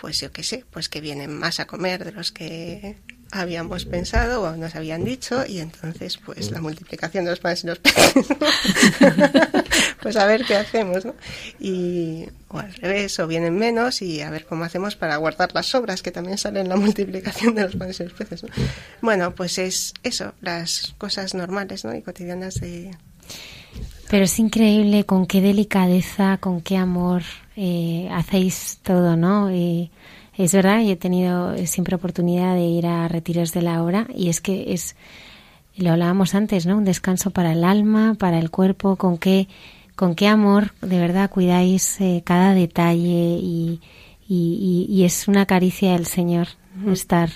pues yo qué sé, pues que vienen más a comer de los que habíamos pensado o nos habían dicho y entonces pues la multiplicación de los panes y los peces pues a ver qué hacemos ¿no? y o al revés o vienen menos y a ver cómo hacemos para guardar las sobras que también salen en la multiplicación de los panes y los peces ¿no? bueno pues es eso las cosas normales ¿no? y cotidianas de pero es increíble con qué delicadeza, con qué amor eh, hacéis todo, ¿no? Y es verdad, yo he tenido siempre oportunidad de ir a retiros de la hora y es que es, lo hablábamos antes, ¿no? Un descanso para el alma, para el cuerpo, con qué, con qué amor de verdad cuidáis eh, cada detalle y, y, y, es una caricia del Señor estar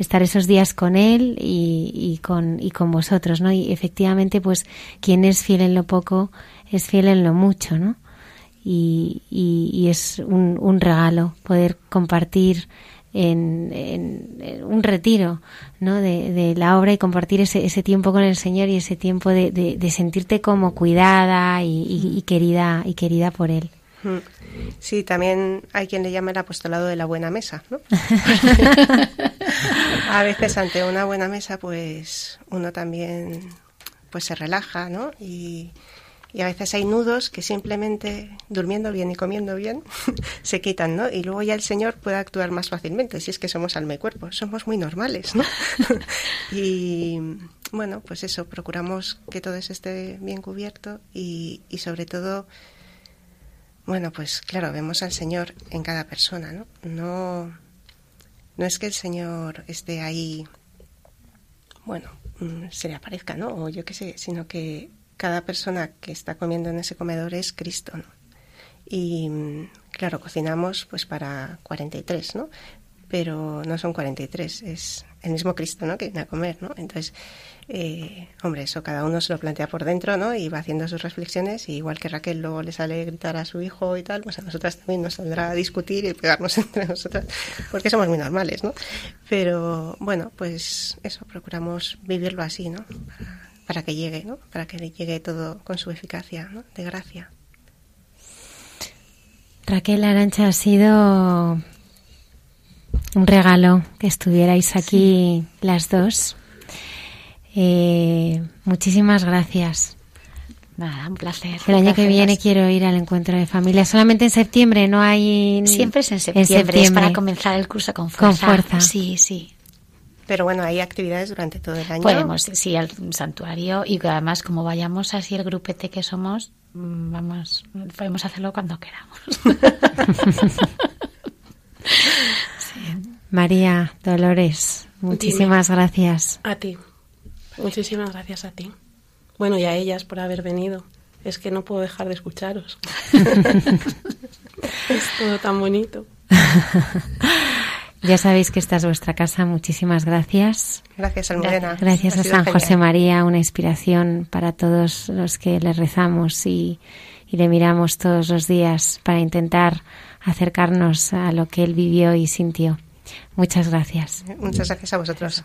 estar esos días con él y, y, con, y con vosotros, ¿no? Y efectivamente, pues, quien es fiel en lo poco es fiel en lo mucho, ¿no? Y, y, es un, un, regalo poder compartir en, en, un retiro ¿no? De, la obra y compartir ese, ese tiempo con el Señor y ese tiempo de, de, sentirte como cuidada y, y, querida y querida por Él. Sí, también hay quien le llama el apostolado de la buena mesa, ¿no? a veces ante una buena mesa, pues uno también pues se relaja, ¿no? Y, y a veces hay nudos que simplemente durmiendo bien y comiendo bien se quitan, ¿no? Y luego ya el Señor puede actuar más fácilmente, si es que somos alma y cuerpo, somos muy normales, ¿no? y bueno, pues eso, procuramos que todo eso esté bien cubierto y, y sobre todo bueno, pues claro, vemos al Señor en cada persona, ¿no? No, no es que el Señor esté ahí, bueno, mm, se le aparezca, ¿no? O yo qué sé, sino que cada persona que está comiendo en ese comedor es Cristo, ¿no? Y mm, claro, cocinamos pues para 43, ¿no? pero no son 43, es el mismo Cristo, ¿no? Que viene a comer, ¿no? Entonces, eh, hombre, eso cada uno se lo plantea por dentro, ¿no? Y va haciendo sus reflexiones, y igual que Raquel luego le sale gritar a su hijo y tal, pues a nosotras también nos saldrá a discutir y pegarnos entre nosotras, porque somos muy normales, ¿no? Pero bueno, pues eso, procuramos vivirlo así, ¿no? Para, para que llegue, ¿no? Para que llegue todo con su eficacia, ¿no? De gracia. Raquel Arancha ha sido un regalo que estuvierais aquí las dos. Eh, muchísimas gracias. Nada, un placer. El año que viene quiero ir al encuentro de familia. Solamente en septiembre, no hay. Siempre es en septiembre, es para comenzar el curso con Con fuerza. fuerza. Sí, sí. Pero bueno, hay actividades durante todo el año. Podemos, sí, al santuario y que además como vayamos así el grupete que somos, mm, vamos, podemos hacerlo cuando queramos. María Dolores, muchísimas gracias. A ti. Muchísimas gracias a ti. Bueno, y a ellas por haber venido. Es que no puedo dejar de escucharos. es todo tan bonito. Ya sabéis que esta es vuestra casa. Muchísimas gracias. Gracias, Almudena. Gracias a San genial. José María, una inspiración para todos los que le rezamos y, y le miramos todos los días para intentar acercarnos a lo que él vivió y sintió. Muchas gracias. Muchas gracias a vosotros.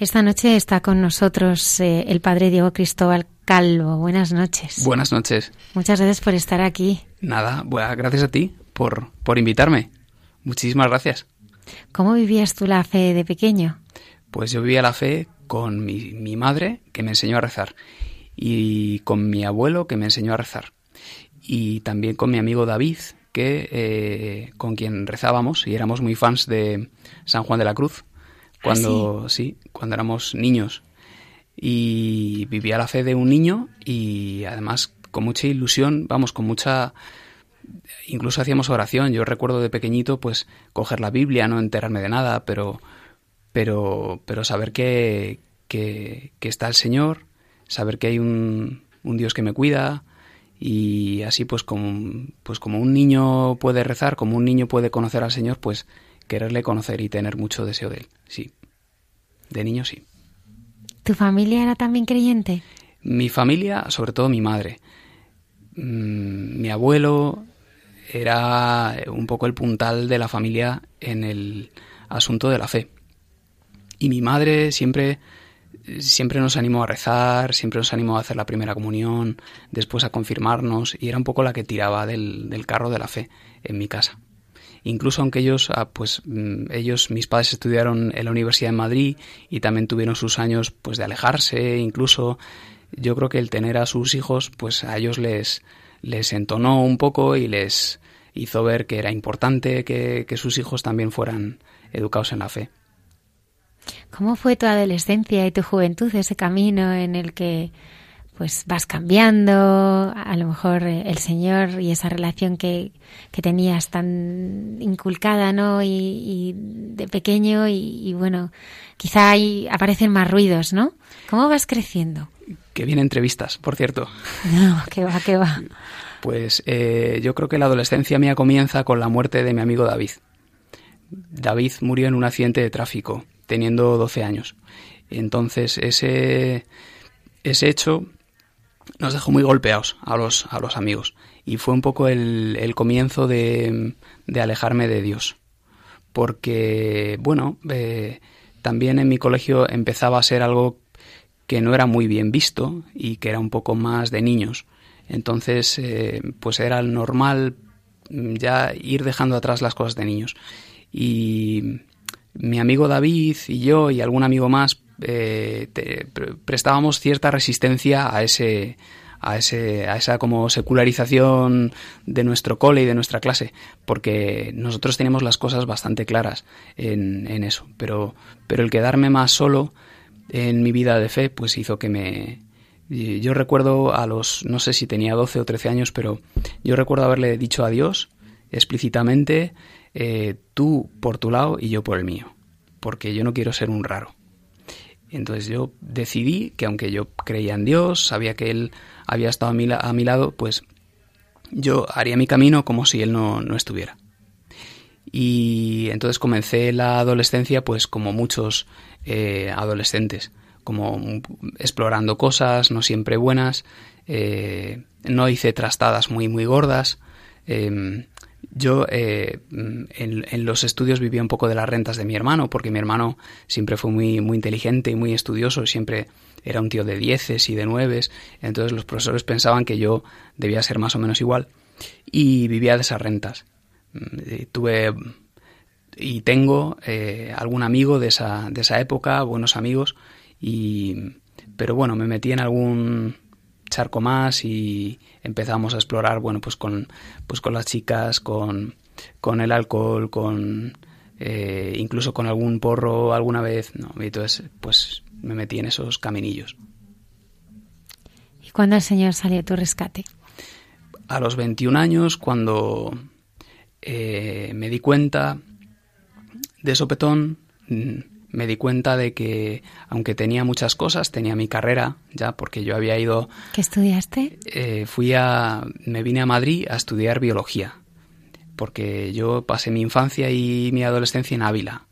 Esta noche está con nosotros eh, el padre Diego Cristóbal Calvo. Buenas noches. Buenas noches. Muchas gracias por estar aquí. Nada, bueno, gracias a ti por, por invitarme. Muchísimas gracias. ¿Cómo vivías tú la fe de pequeño? Pues yo vivía la fe con mi, mi madre, que me enseñó a rezar, y con mi abuelo, que me enseñó a rezar, y también con mi amigo David, que eh, con quien rezábamos y éramos muy fans de San Juan de la Cruz cuando sí? cuando éramos niños y vivía la fe de un niño y además con mucha ilusión, vamos, con mucha incluso hacíamos oración. Yo recuerdo de pequeñito pues coger la Biblia, no enterarme de nada, pero pero pero saber que que, está el Señor, saber que hay un, un Dios que me cuida, y así pues como, pues como un niño puede rezar, como un niño puede conocer al Señor, pues quererle conocer y tener mucho deseo de él, sí. De niño sí. ¿Tu familia era también creyente? Mi familia, sobre todo mi madre. Mm, mi abuelo era un poco el puntal de la familia en el asunto de la fe. Y mi madre siempre siempre nos animó a rezar, siempre nos animó a hacer la primera comunión, después a confirmarnos, y era un poco la que tiraba del, carro de la fe en mi casa. Incluso aunque ellos, ah, pues mm, ellos, mis padres estudiaron en la Universidad de Madrid y también tuvieron sus años pues de alejarse, incluso yo creo que el tener a sus hijos, pues a ellos les, les entonó un poco y les hizo ver que era importante que sus hijos también fueran educados en la fe. ¿Cómo fue tu adolescencia y tu juventud, ese camino en el que pues vas cambiando, a lo mejor eh, el Señor y esa relación que, tenías tan inculcada, ¿no? Y, de pequeño y, bueno, quizá ahí aparecen más ruidos, ¿no? ¿Cómo vas creciendo? Que bien entrevistas, por cierto. No, que va, que va. Pues eh, yo creo que la adolescencia mía comienza con la muerte de mi amigo David. David murió en un accidente de tráfico teniendo 12 años. Entonces ese, ese hecho nos dejó muy golpeados a los, a los amigos y fue un poco el, el comienzo de, de, alejarme de Dios. Porque, bueno, eh, también en mi colegio empezaba a ser algo que no era muy bien visto y que era un poco más de niños. Entonces, eh, pues era normal ya ir dejando atrás las cosas de niños. Y, mi amigo David y yo y algún amigo más eh, prestábamos cierta resistencia a ese a ese a esa como secularización de nuestro cole y de nuestra clase porque nosotros teníamos las cosas bastante claras en, en eso pero pero el quedarme más solo en mi vida de fe pues hizo que me yo recuerdo a los no sé si tenía 12 o 13 años pero yo recuerdo haberle dicho a Dios explícitamente eh, tú por tu lado y yo por el mío, porque yo no quiero ser un raro. Entonces yo decidí que aunque yo creía en Dios, sabía que Él había estado a mi, a mi lado, pues yo haría mi camino como si Él no, no estuviera. Y entonces comencé la adolescencia pues como muchos eh, adolescentes, como explorando cosas no siempre buenas, eh, no hice trastadas muy muy gordas, em, yo eh, en, los estudios vivía un poco de las rentas de mi hermano, porque mi hermano siempre fue muy, muy inteligente y muy estudioso, siempre era un tío de dieces y de nueves, entonces los profesores pensaban que yo debía ser más o menos igual, y vivía de esas rentas. Mm, tuve y tengo eh, algún amigo de esa, de esa época, buenos amigos, y, pero bueno, me metí en algún charco más y empezamos a explorar, bueno, pues con, pues con las chicas, con, con el alcohol, con eh, incluso con algún porro alguna vez, ¿no? Y entonces, pues me metí en esos caminillos. ¿Y cuándo el Señor salió a tu rescate? A los 21 años, cuando eh, me di cuenta de sopetón, mm, me di cuenta de que, aunque tenía muchas cosas, tenía mi carrera ya, porque yo había ido... ¿Qué estudiaste? Eh, fui a... me vine a Madrid a estudiar biología, porque yo pasé mi infancia y mi adolescencia en Ávila.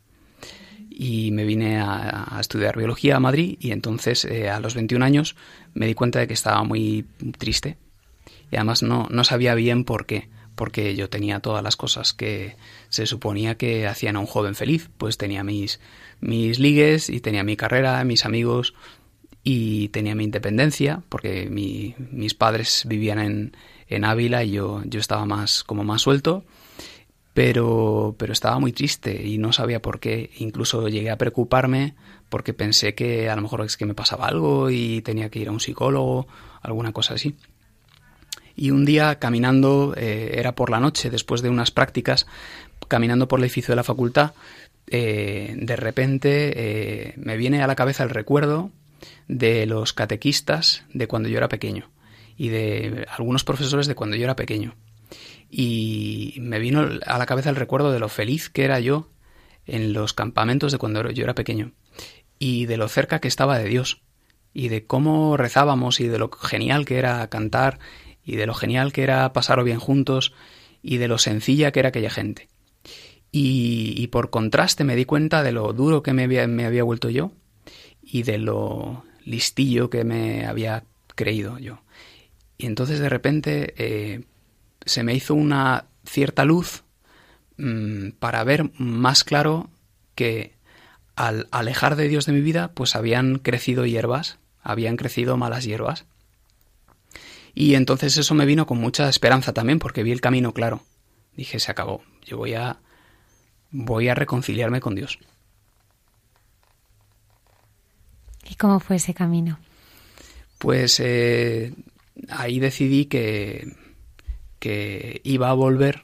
y me vine a, estudiar biología a Madrid y entonces eh, a los 21 años me di cuenta de que estaba muy triste y además no, no sabía bien por qué, porque yo tenía todas las cosas que se suponía que hacían a un joven feliz, pues tenía mis, mis ligues y tenía mi carrera, mis amigos y tenía mi independencia, porque mis padres vivían en, en Ávila y yo, yo estaba más como más suelto pero, pero estaba muy triste y no sabía por qué. Incluso llegué a preocuparme porque pensé que a lo mejor es que me pasaba algo y tenía que ir a un psicólogo, alguna cosa así. Y un día caminando, eh, era por la noche, después de unas prácticas, caminando por el edificio de la facultad, eh, de repente eh, me viene a la cabeza el recuerdo de los catequistas de cuando yo era pequeño y de algunos profesores de cuando yo era pequeño. Y me vino a la cabeza el recuerdo de lo feliz que era yo en los campamentos de cuando yo era pequeño y de lo cerca que estaba de Dios y de cómo rezábamos y de lo genial que era cantar y de lo genial que era pasarlo bien juntos y de lo sencilla que era aquella gente. Y, por contraste me di cuenta de lo duro que me había, me había vuelto yo y de lo listillo que me había creído yo. Y entonces de repente eh, se me hizo una cierta luz mm, para ver más claro que al alejar de Dios de mi vida, pues habían crecido hierbas, habían crecido malas hierbas. Y entonces eso me vino con mucha esperanza también, porque vi el camino claro. Dije, se acabó. Yo voy a voy a reconciliarme con Dios. ¿Y cómo fue ese camino? Pues eh, ahí decidí que que iba a volver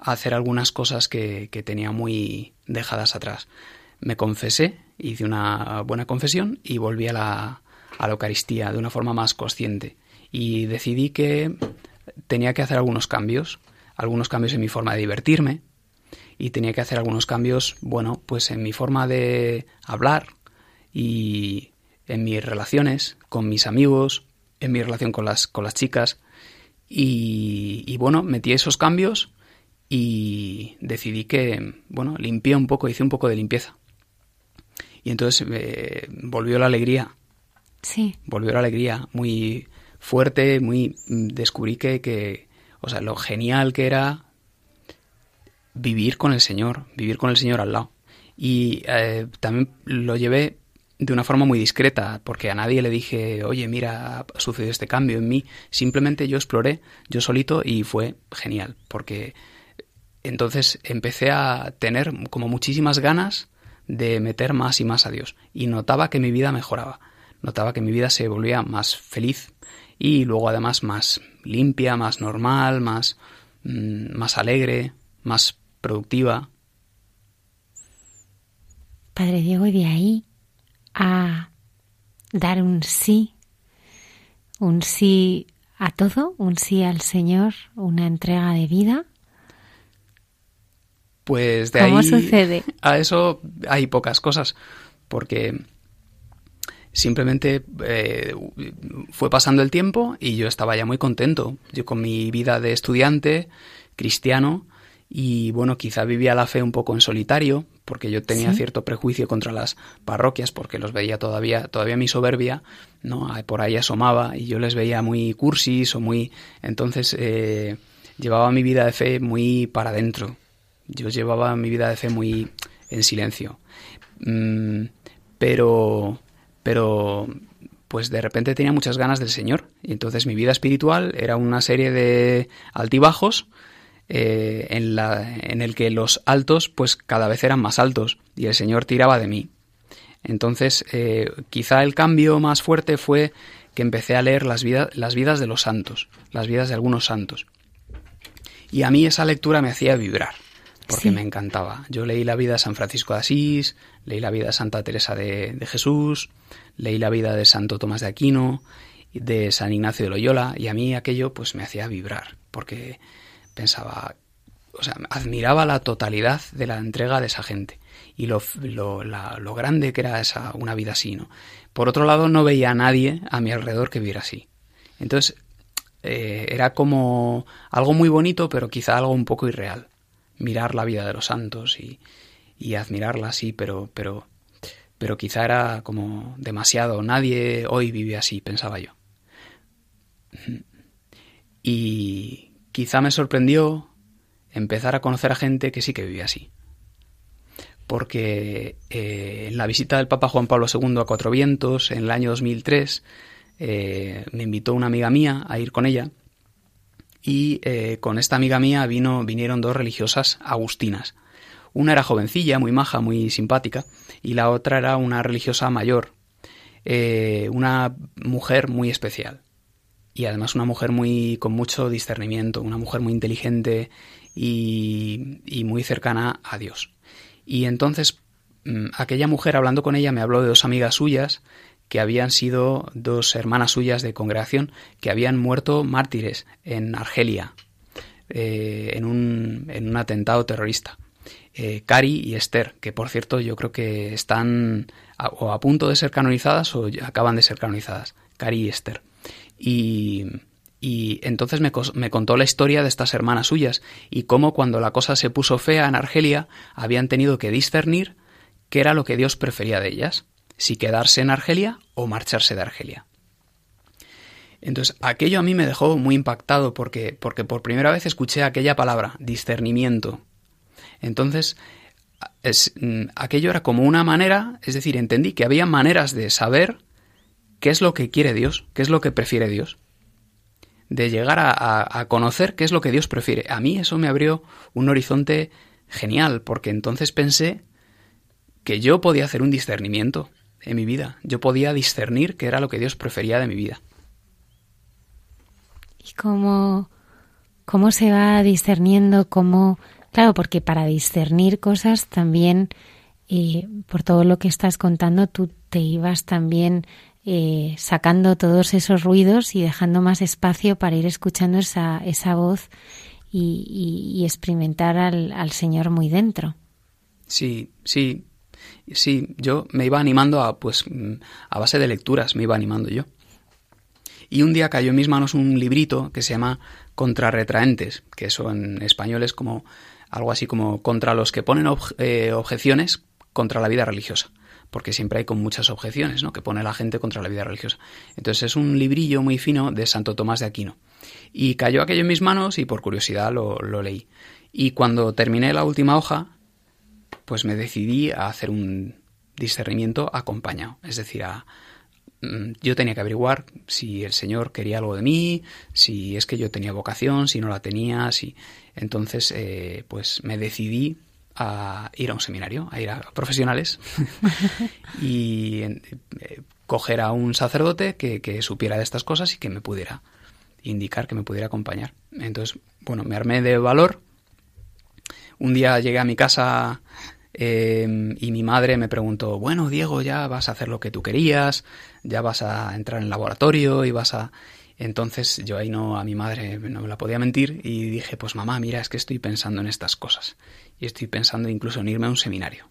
a hacer algunas cosas que, tenía muy dejadas atrás. Me confesé, hice una buena confesión y volví a la, a la Eucaristía de una forma más consciente. Y decidí que tenía que hacer algunos cambios, algunos cambios en mi forma de divertirme y tenía que hacer algunos cambios, bueno, pues en mi forma de hablar y en mis relaciones con mis amigos, en mi relación con las, con las chicas, y, bueno, metí esos cambios y decidí que, bueno, limpié un poco, hice un poco de limpieza. Y entonces eh, volvió la alegría. Sí. Volvió la alegría muy fuerte, muy... Descubrí que, que, o sea, lo genial que era vivir con el Señor, vivir con el Señor al lado. Y eh, también lo llevé de una forma muy discreta, porque a nadie le dije, oye, mira, ha sucedido este cambio en mí. Simplemente yo exploré yo solito y fue genial, porque entonces empecé a tener como muchísimas ganas de meter más y más a Dios. Y notaba que mi vida mejoraba, notaba que mi vida se volvía más feliz y luego además más limpia, más normal, más, mm, más alegre, más productiva. Padre Diego, y de ahí a dar un sí, un sí a todo, un sí al Señor, una entrega de vida? Pues de ¿Cómo sucede? A eso hay pocas cosas, porque simplemente eh, fue pasando el tiempo y yo estaba ya muy contento. Yo con mi vida de estudiante cristiano y bueno, quizá vivía la fe un poco en solitario, porque yo tenía cierto prejuicio contra las parroquias, porque los veía todavía, todavía mi soberbia, ¿no? Por ahí asomaba y yo les veía muy cursis o muy... Entonces eh, llevaba mi vida de fe muy para adentro. Yo llevaba mi vida de fe muy en silencio. Mm, pero, pero, pues de repente tenía muchas ganas del Señor. Y entonces mi vida espiritual era una serie de altibajos, eh, en, la, en el que los altos pues cada vez eran más altos y el Señor tiraba de mí. Entonces, eh, quizá el cambio más fuerte fue que empecé a leer las, las vidas de los santos, las vidas de algunos santos. Y a mí esa lectura me hacía vibrar, porque me encantaba. Yo leí la vida de San Francisco de Asís, leí la vida de Santa Teresa de, Jesús, leí la vida de Santo Tomás de Aquino, de San Ignacio de Loyola, y a mí aquello pues me hacía vibrar, porque pensaba, o sea, admiraba la totalidad de la entrega de esa gente y lo, lo, grande que era esa, una vida así, ¿no? Por otro lado, no veía a nadie a mi alrededor que viviera así. Entonces, eh, era como algo muy bonito, pero quizá algo un poco irreal. Mirar la vida de los santos y, y admirarla, sí, pero, pero, pero quizá era como demasiado. Nadie hoy vive así, pensaba yo. Y quizá me sorprendió empezar a conocer a gente que sí que vivía así. Porque eh, en la visita del Papa Juan Pablo II a Cuatro Vientos, en el año 2003, eh, me invitó una amiga mía a ir con ella. Y eh, con esta amiga mía vino, vinieron dos religiosas agustinas. Una era jovencilla, muy maja, muy simpática, y la otra era una religiosa mayor, una mujer muy especial y además una mujer muy con mucho discernimiento, una mujer muy inteligente y, muy cercana a Dios. Y entonces mm, aquella mujer hablando con ella me habló de dos amigas suyas que habían sido dos hermanas suyas de congregación que habían muerto mártires en Argelia eh, en, un, atentado terrorista. Eh, Cari y Esther, que por cierto yo creo que están o a punto de ser canonizadas o acaban de ser canonizadas. Cari y Esther. Y, y entonces me, me, contó la historia de estas hermanas suyas y cómo cuando la cosa se puso fea en Argelia habían tenido que discernir qué era lo que Dios prefería de ellas, si quedarse en Argelia o marcharse de Argelia. Entonces, aquello a mí me dejó muy impactado porque, porque por primera vez escuché aquella palabra, discernimiento. Entonces, es, mm, aquello era como una manera, es decir, entendí que había maneras de saber qué es lo que quiere Dios, qué es lo que prefiere Dios de llegar a, conocer qué es lo que Dios prefiere. A mí eso me abrió un horizonte genial, porque entonces pensé que yo podía hacer un discernimiento en mi vida. Yo podía discernir qué era lo que Dios prefería de mi vida. ¿Y cómo, cómo se va discerniendo? Cómo, claro, porque para discernir cosas también, y por todo lo que estás contando, tú te ibas también eh, sacando todos esos ruidos y dejando más espacio para ir escuchando esa, esa voz y, experimentar al, al, Señor muy dentro. Sí, sí, sí, yo me iba animando a, pues, a base de lecturas, me iba animando yo. Y un día cayó en mis manos un librito que se llama Contrarretraentes, que eso en español es como algo así como contra los que ponen eh, objeciones contra la vida religiosa porque siempre hay con muchas objeciones, ¿no? Que pone la gente contra la vida religiosa. Entonces es un librillo muy fino de Santo Tomás de Aquino. Y cayó aquello en mis manos y por curiosidad lo, leí. Y cuando terminé la última hoja, pues me decidí a hacer un discernimiento acompañado. Es decir, mm, yo tenía que averiguar si el Señor quería algo de mí, si es que yo tenía vocación, si no la tenía, si... Entonces, eh, pues me decidí a ir a un seminario, a ir a profesionales y eh, coger a un sacerdote que, supiera de estas cosas y que me pudiera indicar, que me pudiera acompañar. Entonces, bueno, me armé de valor. Un día llegué a mi casa em, y mi madre me preguntó, bueno, Diego, ya vas a hacer lo que tú querías, ya vas a entrar en el laboratorio y vas a... Entonces yo ahí no a mi madre no me la podía mentir y dije, pues mamá, mira, es que estoy pensando en estas cosas y estoy pensando incluso en irme a un seminario.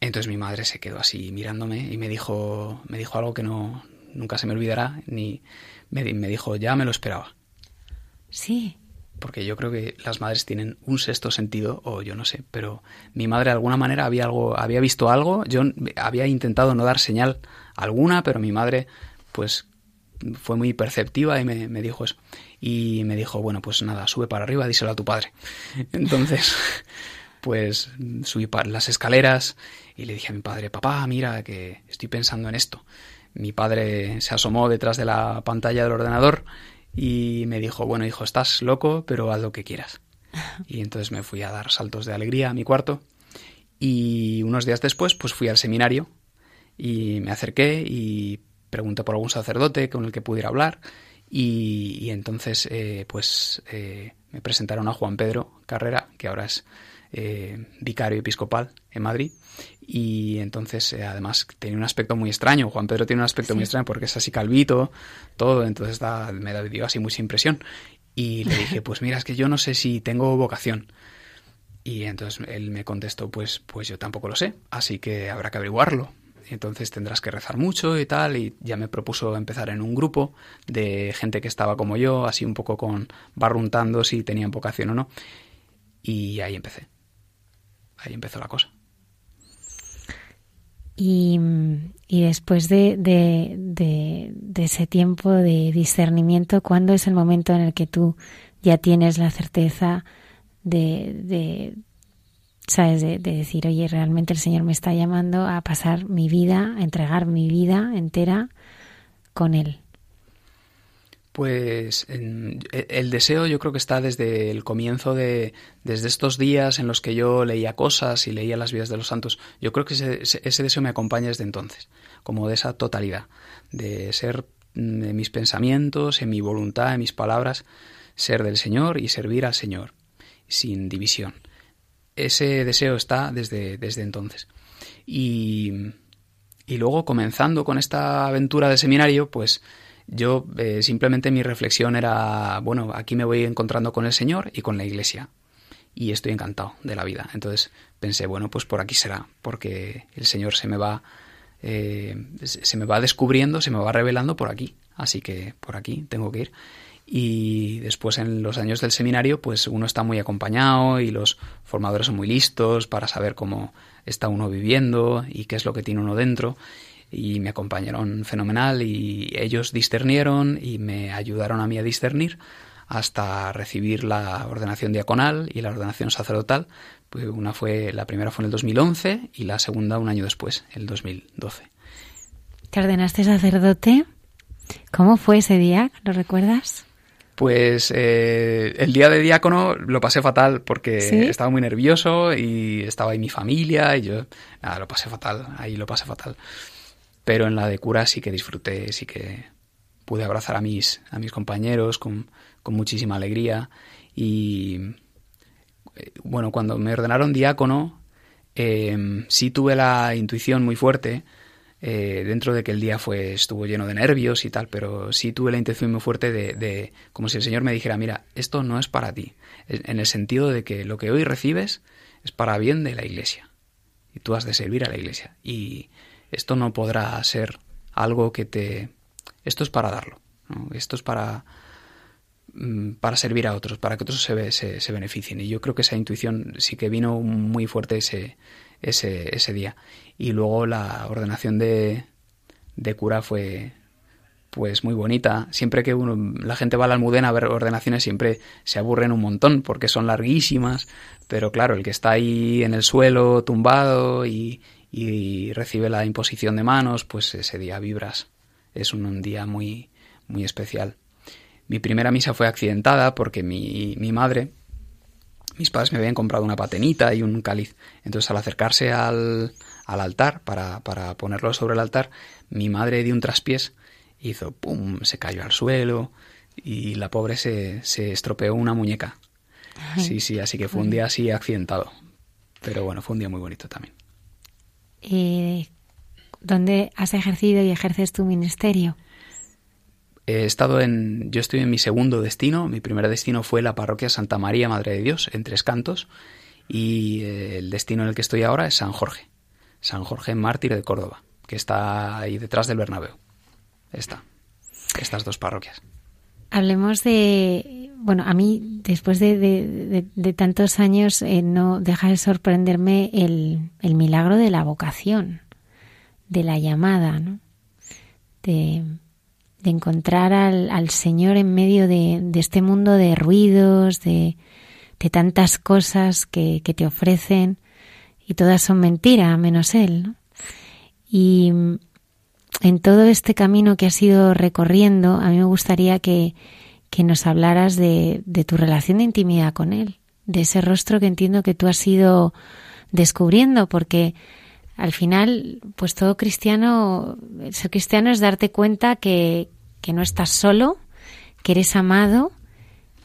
Entonces mi madre se quedó así mirándome y me dijo, me dijo algo que no nunca se me olvidará, ni me, me dijo, ya me lo esperaba. Sí. Porque yo creo que las madres tienen un sexto sentido, o yo no sé, pero mi madre de alguna manera había algo, había visto algo, yo había intentado no dar señal alguna, pero mi madre, pues fue muy perceptiva y me, me dijo eso y me dijo, bueno, pues nada, sube para arriba, díselo a tu padre. Entonces, pues subí para las escaleras y le dije a mi padre, papá, mira que estoy pensando en esto. Mi padre se asomó detrás de la pantalla del ordenador y me dijo, bueno, hijo, estás loco, pero haz lo que quieras. Y entonces me fui a dar saltos de alegría a mi cuarto y unos días después pues fui al seminario y me acerqué y pregunté por algún sacerdote con el que pudiera hablar y, entonces, eh, pues eh, me presentaron a Juan Pedro Carrera, que ahora es eh, vicario episcopal en Madrid. Y entonces, además, tenía un aspecto muy extraño. Juan Pedro tiene un aspecto muy extraño porque es así calvito, todo. Entonces da, me dio así mucha impresión. Y le dije, pues mira, es que yo no sé si tengo vocación. Y entonces él me contestó, pues, pues yo tampoco lo sé, así que habrá que averiguarlo entonces tendrás que rezar mucho y tal, y ya me propuso empezar en un grupo de gente que estaba como yo, así un poco con barruntando si tenían vocación o no, y ahí empecé. ahí empezó la cosa. Y, después de, de, ese tiempo de discernimiento, ¿cuándo es el momento en el que tú ya tienes la certeza de, ¿sabes? De, decir, oye, realmente el Señor me está llamando a pasar mi vida, a entregar mi vida entera con Él. Pues e, el deseo yo creo que está desde el comienzo de, desde estos días en los que yo leía cosas y leía las vidas de los santos. Yo creo que ese, ese deseo me acompaña desde entonces, como de esa totalidad, de ser mm, en mis pensamientos, en mi voluntad, en mis palabras, ser del Señor y servir al Señor, sin división ese deseo está desde, desde entonces. Y, y luego, comenzando con esta aventura de seminario, pues yo eh, simplemente mi reflexión era, bueno, aquí me voy encontrando con el Señor y con la Iglesia. Y estoy encantado de la vida. Entonces pensé, bueno, pues por aquí será, porque el Señor se me va, eh, se me va descubriendo, se me va revelando por aquí. Así que por aquí tengo que ir y después en los años del seminario pues uno está muy acompañado y los formadores son muy listos para saber cómo está uno viviendo y qué es lo que tiene uno dentro y me acompañaron fenomenal y ellos discernieron y me ayudaron a mí a discernir hasta recibir la ordenación diaconal y la ordenación sacerdotal. Pues una fue la primera fue en el 2011 y la segunda un año después, el 2012. ¿Te sacerdote? ¿Cómo fue ese día? ¿Lo recuerdas? Pues eh, el día de diácono lo pasé fatal porque estaba muy nervioso y estaba ahí mi familia y yo nada, lo pasé fatal, ahí lo pasé fatal. Pero en la de cura sí que disfruté, sí que pude abrazar a mis, a mis compañeros con, con muchísima alegría y eh, bueno, cuando me ordenaron diácono eh, sí tuve la intuición muy fuerte eh, dentro de que el día fue estuvo lleno de nervios y tal, pero sí tuve la intención muy fuerte de, como si el Señor me dijera, mira, esto no es para ti, en el sentido de que lo que hoy recibes es para bien de la Iglesia y tú has de servir a la Iglesia y esto no podrá ser algo que te, esto es para darlo, esto es para mm, para servir a otros, para que otros se, se, se beneficien. Y yo creo que esa intuición sí que vino muy fuerte ese, ese, ese día. Y luego la ordenación de, de cura fue pues muy bonita. Siempre que uno, la gente va a la almudena a ver ordenaciones siempre se aburren un montón porque son larguísimas, pero claro, el que está ahí en el suelo tumbado y, y recibe la imposición de manos, pues ese día vibras. Es un, día muy, muy especial. Mi primera misa fue accidentada porque mi, mi madre, mis padres me habían comprado una patenita y un cáliz. Entonces al acercarse al, al altar para, para, ponerlo sobre el altar, mi madre dio un traspiés, hizo pum, se cayó al suelo y la pobre se, se estropeó una muñeca. Sí, sí, así que fue un día así accidentado. Pero bueno, fue un día muy bonito también. ¿Y dónde has ejercido y ejerces tu ministerio? He estado en. Yo estoy en mi segundo destino. Mi primer destino fue la parroquia Santa María Madre de Dios, en Tres Cantos. Y eh, el destino en el que estoy ahora es San Jorge. San Jorge Mártir de Córdoba, que está ahí detrás del Bernabéu. Está. Estas dos parroquias. Hablemos de. Bueno, a mí, después de, tantos años, eh, no deja de sorprenderme el, milagro de la vocación, de la llamada, ¿no? De de encontrar al, al Señor en medio de, de, este mundo de ruidos, de, de tantas cosas que, te ofrecen y todas son mentira, menos Él. Y en todo este camino que has ido recorriendo, a mí me gustaría que, que nos hablaras de, de tu relación de intimidad con Él, de ese rostro que entiendo que tú has ido descubriendo, porque al final, pues todo cristiano, ser cristiano es darte cuenta que, que no estás solo, que eres amado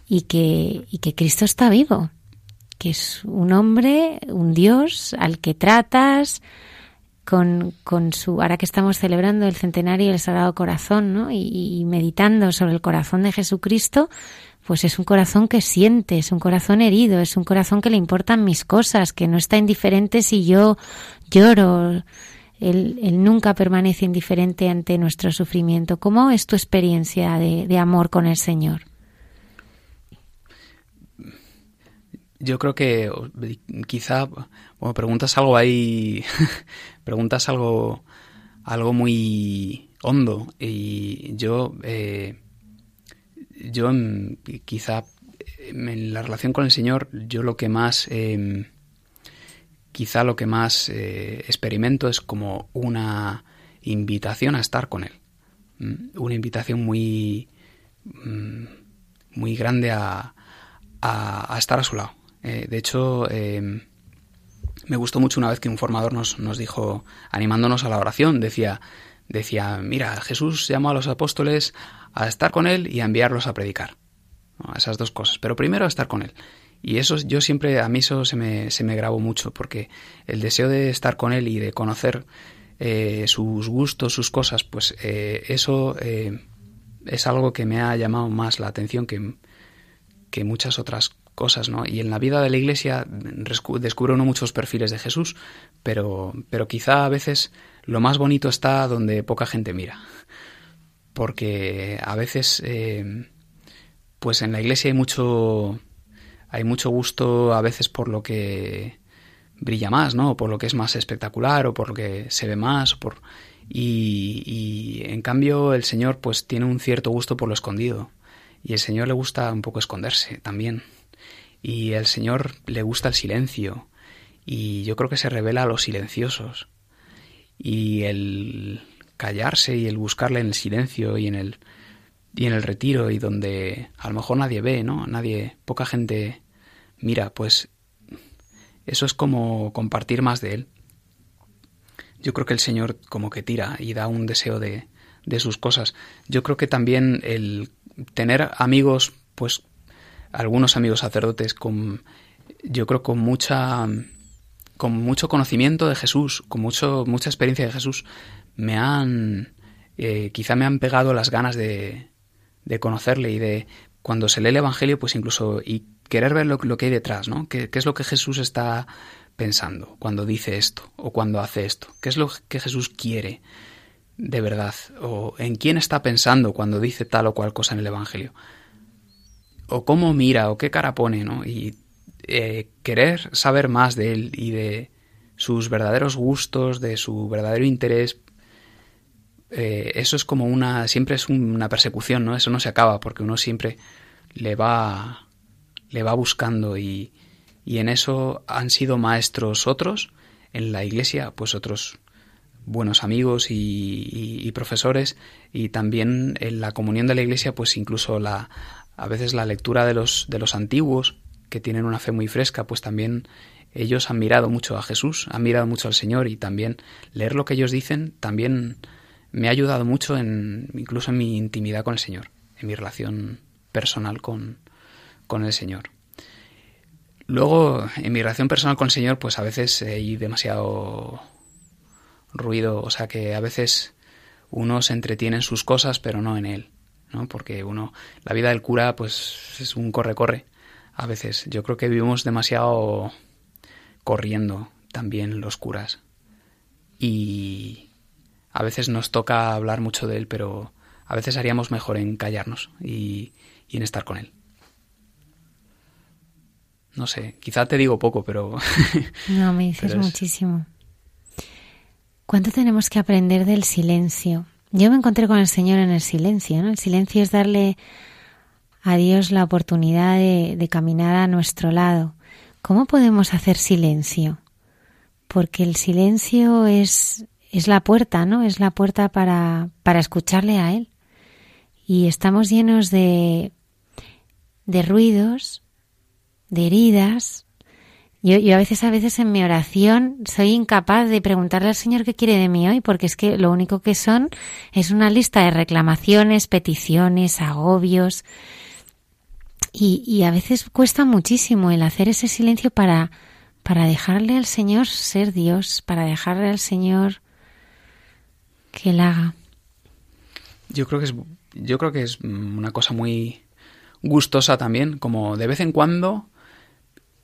y que, y que Cristo está vivo, que es un hombre, un Dios al que tratas con, con su, ahora que estamos celebrando el centenario del Sagrado Corazón, ¿no? Y, y meditando sobre el corazón de Jesucristo, pues es un corazón que siente, es un corazón herido, es un corazón que le importan mis cosas, que no está indiferente si yo lloro, él, nunca permanece indiferente ante nuestro sufrimiento. ¿Cómo es tu experiencia de, amor con el Señor? Yo creo que quizá, bueno, preguntas algo ahí, preguntas algo, algo muy hondo. Y yo, eh, yo quizá en la relación con el Señor, yo lo que más, em, quizá lo que más eh, experimento es como una invitación a estar con Él, una invitación muy, mm, muy grande a, a estar a su lado eh, de hecho, em, me gustó mucho una vez que un formador nos, nos dijo, animándonos a la oración, decía, decía, mira, Jesús llamó a los apóstoles a estar con él y a enviarlos a predicar. Esas dos cosas. Pero primero a estar con él. Y eso yo siempre, a mí eso se me, se me grabó mucho, porque el deseo de estar con él y de conocer eh, sus gustos, sus cosas, pues eh, eso es algo que me ha llamado más la atención que, que muchas otras cosas, ¿no? Y en la vida de la Iglesia descubre uno muchos perfiles de Jesús, pero, pero quizá a veces lo más bonito está donde poca gente mira. Porque a veces, eh, pues en la Iglesia hay mucho, hay mucho gusto a veces por lo que brilla más, ¿no? O por lo que es más espectacular, o por lo que se ve más. Y, y en cambio el Señor pues tiene un cierto gusto por lo escondido. Y el Señor le gusta un poco esconderse también y el Señor le gusta el silencio y yo creo que se revela a los silenciosos y el callarse y el buscarle en el silencio y en el y en el retiro y donde a lo mejor nadie ve, ¿no? Nadie, poca gente mira, pues eso es como compartir más de él. Yo creo que el Señor como que tira y da un deseo de, de sus cosas. Yo creo que también el tener amigos, pues algunos amigos sacerdotes con, yo creo, con mucha, con mucho conocimiento de Jesús, con mucho, mucha experiencia de Jesús, me han, eh, quizá me han pegado las ganas de, de conocerle y de, cuando se lee el Evangelio, pues incluso, y querer ver lo, que hay detrás, ¿no? ¿Qué, ¿Qué, es lo que Jesús está pensando cuando dice esto o cuando hace esto? ¿Qué es lo que Jesús quiere de verdad? ¿O en quién está pensando cuando dice tal o cual cosa en el Evangelio? O cómo mira o qué cara pone, ¿no? Y eh, querer saber más de él y de sus verdaderos gustos, de su verdadero interés, eh, eso es como una, siempre es una persecución, ¿no? Eso no se acaba porque uno siempre le va, le va buscando y, y en eso han sido maestros otros, en la iglesia, pues otros buenos amigos y, y, profesores y también en la comunión de la iglesia pues incluso la a veces la lectura de los, de los antiguos, que tienen una fe muy fresca, pues también ellos han mirado mucho a Jesús, han mirado mucho al Señor y también leer lo que ellos dicen también me ha ayudado mucho en, incluso en mi intimidad con el Señor, en mi relación personal con, con el Señor. Luego, en mi relación personal con el Señor, pues a veces hay demasiado ruido, o sea que a veces uno se entretiene en sus cosas, pero no en Él. ¿No? Porque uno, la vida del cura, pues es un corre-corre. A veces yo creo que vivimos demasiado corriendo también los curas. Y a veces nos toca hablar mucho de él, pero a veces haríamos mejor en callarnos y, y en estar con él. No sé, quizá te digo poco, pero... no, me dices muchísimo. ¿Cuánto tenemos que aprender del silencio? Yo me encontré con el Señor en el silencio, ¿no? El silencio es darle a Dios la oportunidad de, caminar a nuestro lado. ¿Cómo podemos hacer silencio? Porque el silencio es, es la puerta, ¿no? Es la puerta para, para escucharle a Él. Y estamos llenos de, de ruidos, de heridas, yo, yo a veces, a veces en mi oración soy incapaz de preguntarle al Señor qué quiere de mí hoy, porque es que lo único que son es una lista de reclamaciones, peticiones, agobios. Y, y a veces cuesta muchísimo el hacer ese silencio para, para dejarle al Señor ser Dios, para dejarle al Señor que él haga. Yo creo que es, yo creo que es una cosa muy gustosa también, como de vez en cuando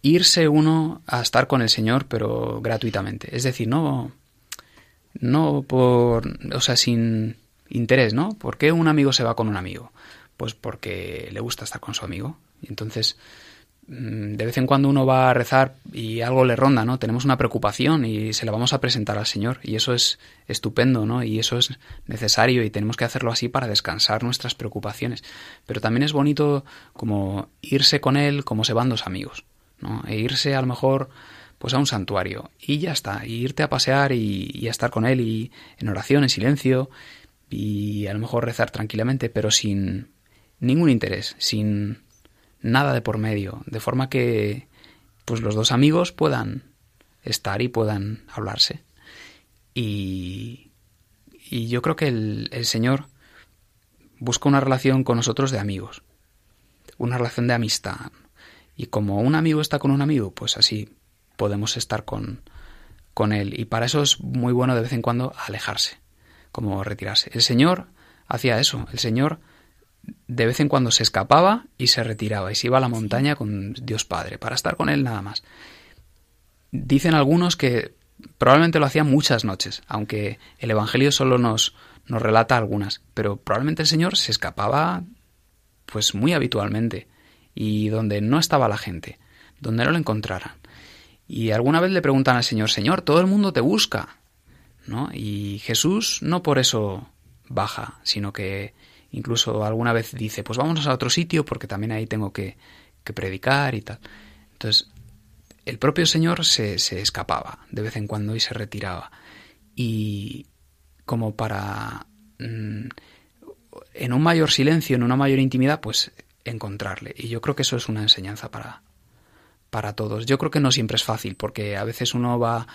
irse uno a estar con el Señor, pero gratuitamente. Es decir, no, no por, o sea, sin interés, ¿no? ¿Por qué un amigo se va con un amigo? Pues porque le gusta estar con su amigo. Y entonces, mm, de vez en cuando uno va a rezar y algo le ronda, ¿no? Tenemos una preocupación y se la vamos a presentar al Señor y eso es estupendo, ¿no? Y eso es necesario y tenemos que hacerlo así para descansar nuestras preocupaciones. Pero también es bonito como irse con Él como se van dos amigos, E irse a lo mejor pues a un santuario y ya está, irte a pasear y, y a estar con Él y en oración, en silencio y a lo mejor rezar tranquilamente, pero sin ningún interés, sin nada de por medio, de forma que pues los dos amigos puedan estar y puedan hablarse. Y, y yo creo que el, el Señor busca una relación con nosotros de amigos, una relación de amistad. Y como un amigo está con un amigo, pues así podemos estar con, con él. Y para eso es muy bueno de vez en cuando alejarse, como retirarse. El Señor hacía eso. El Señor de vez en cuando se escapaba y se retiraba y se iba a la montaña con Dios Padre para estar con él nada más. Dicen algunos que probablemente lo hacía muchas noches, aunque el Evangelio solo nos, nos relata algunas, pero probablemente el Señor se escapaba pues muy habitualmente y donde no estaba la gente, donde no lo encontraran. Y alguna vez le preguntan al Señor, Señor, todo el mundo te busca, ¿no? Y Jesús no por eso baja, sino que Incluso alguna vez dice, pues vámonos a otro sitio porque también ahí tengo que, predicar y tal. Entonces, el propio Señor se, se, escapaba de vez en cuando y se retiraba. Y como para, mm, en un mayor silencio, en una mayor intimidad, pues encontrarle. Y yo creo que eso es una enseñanza para, para todos. Yo creo que no siempre es fácil, porque a veces uno va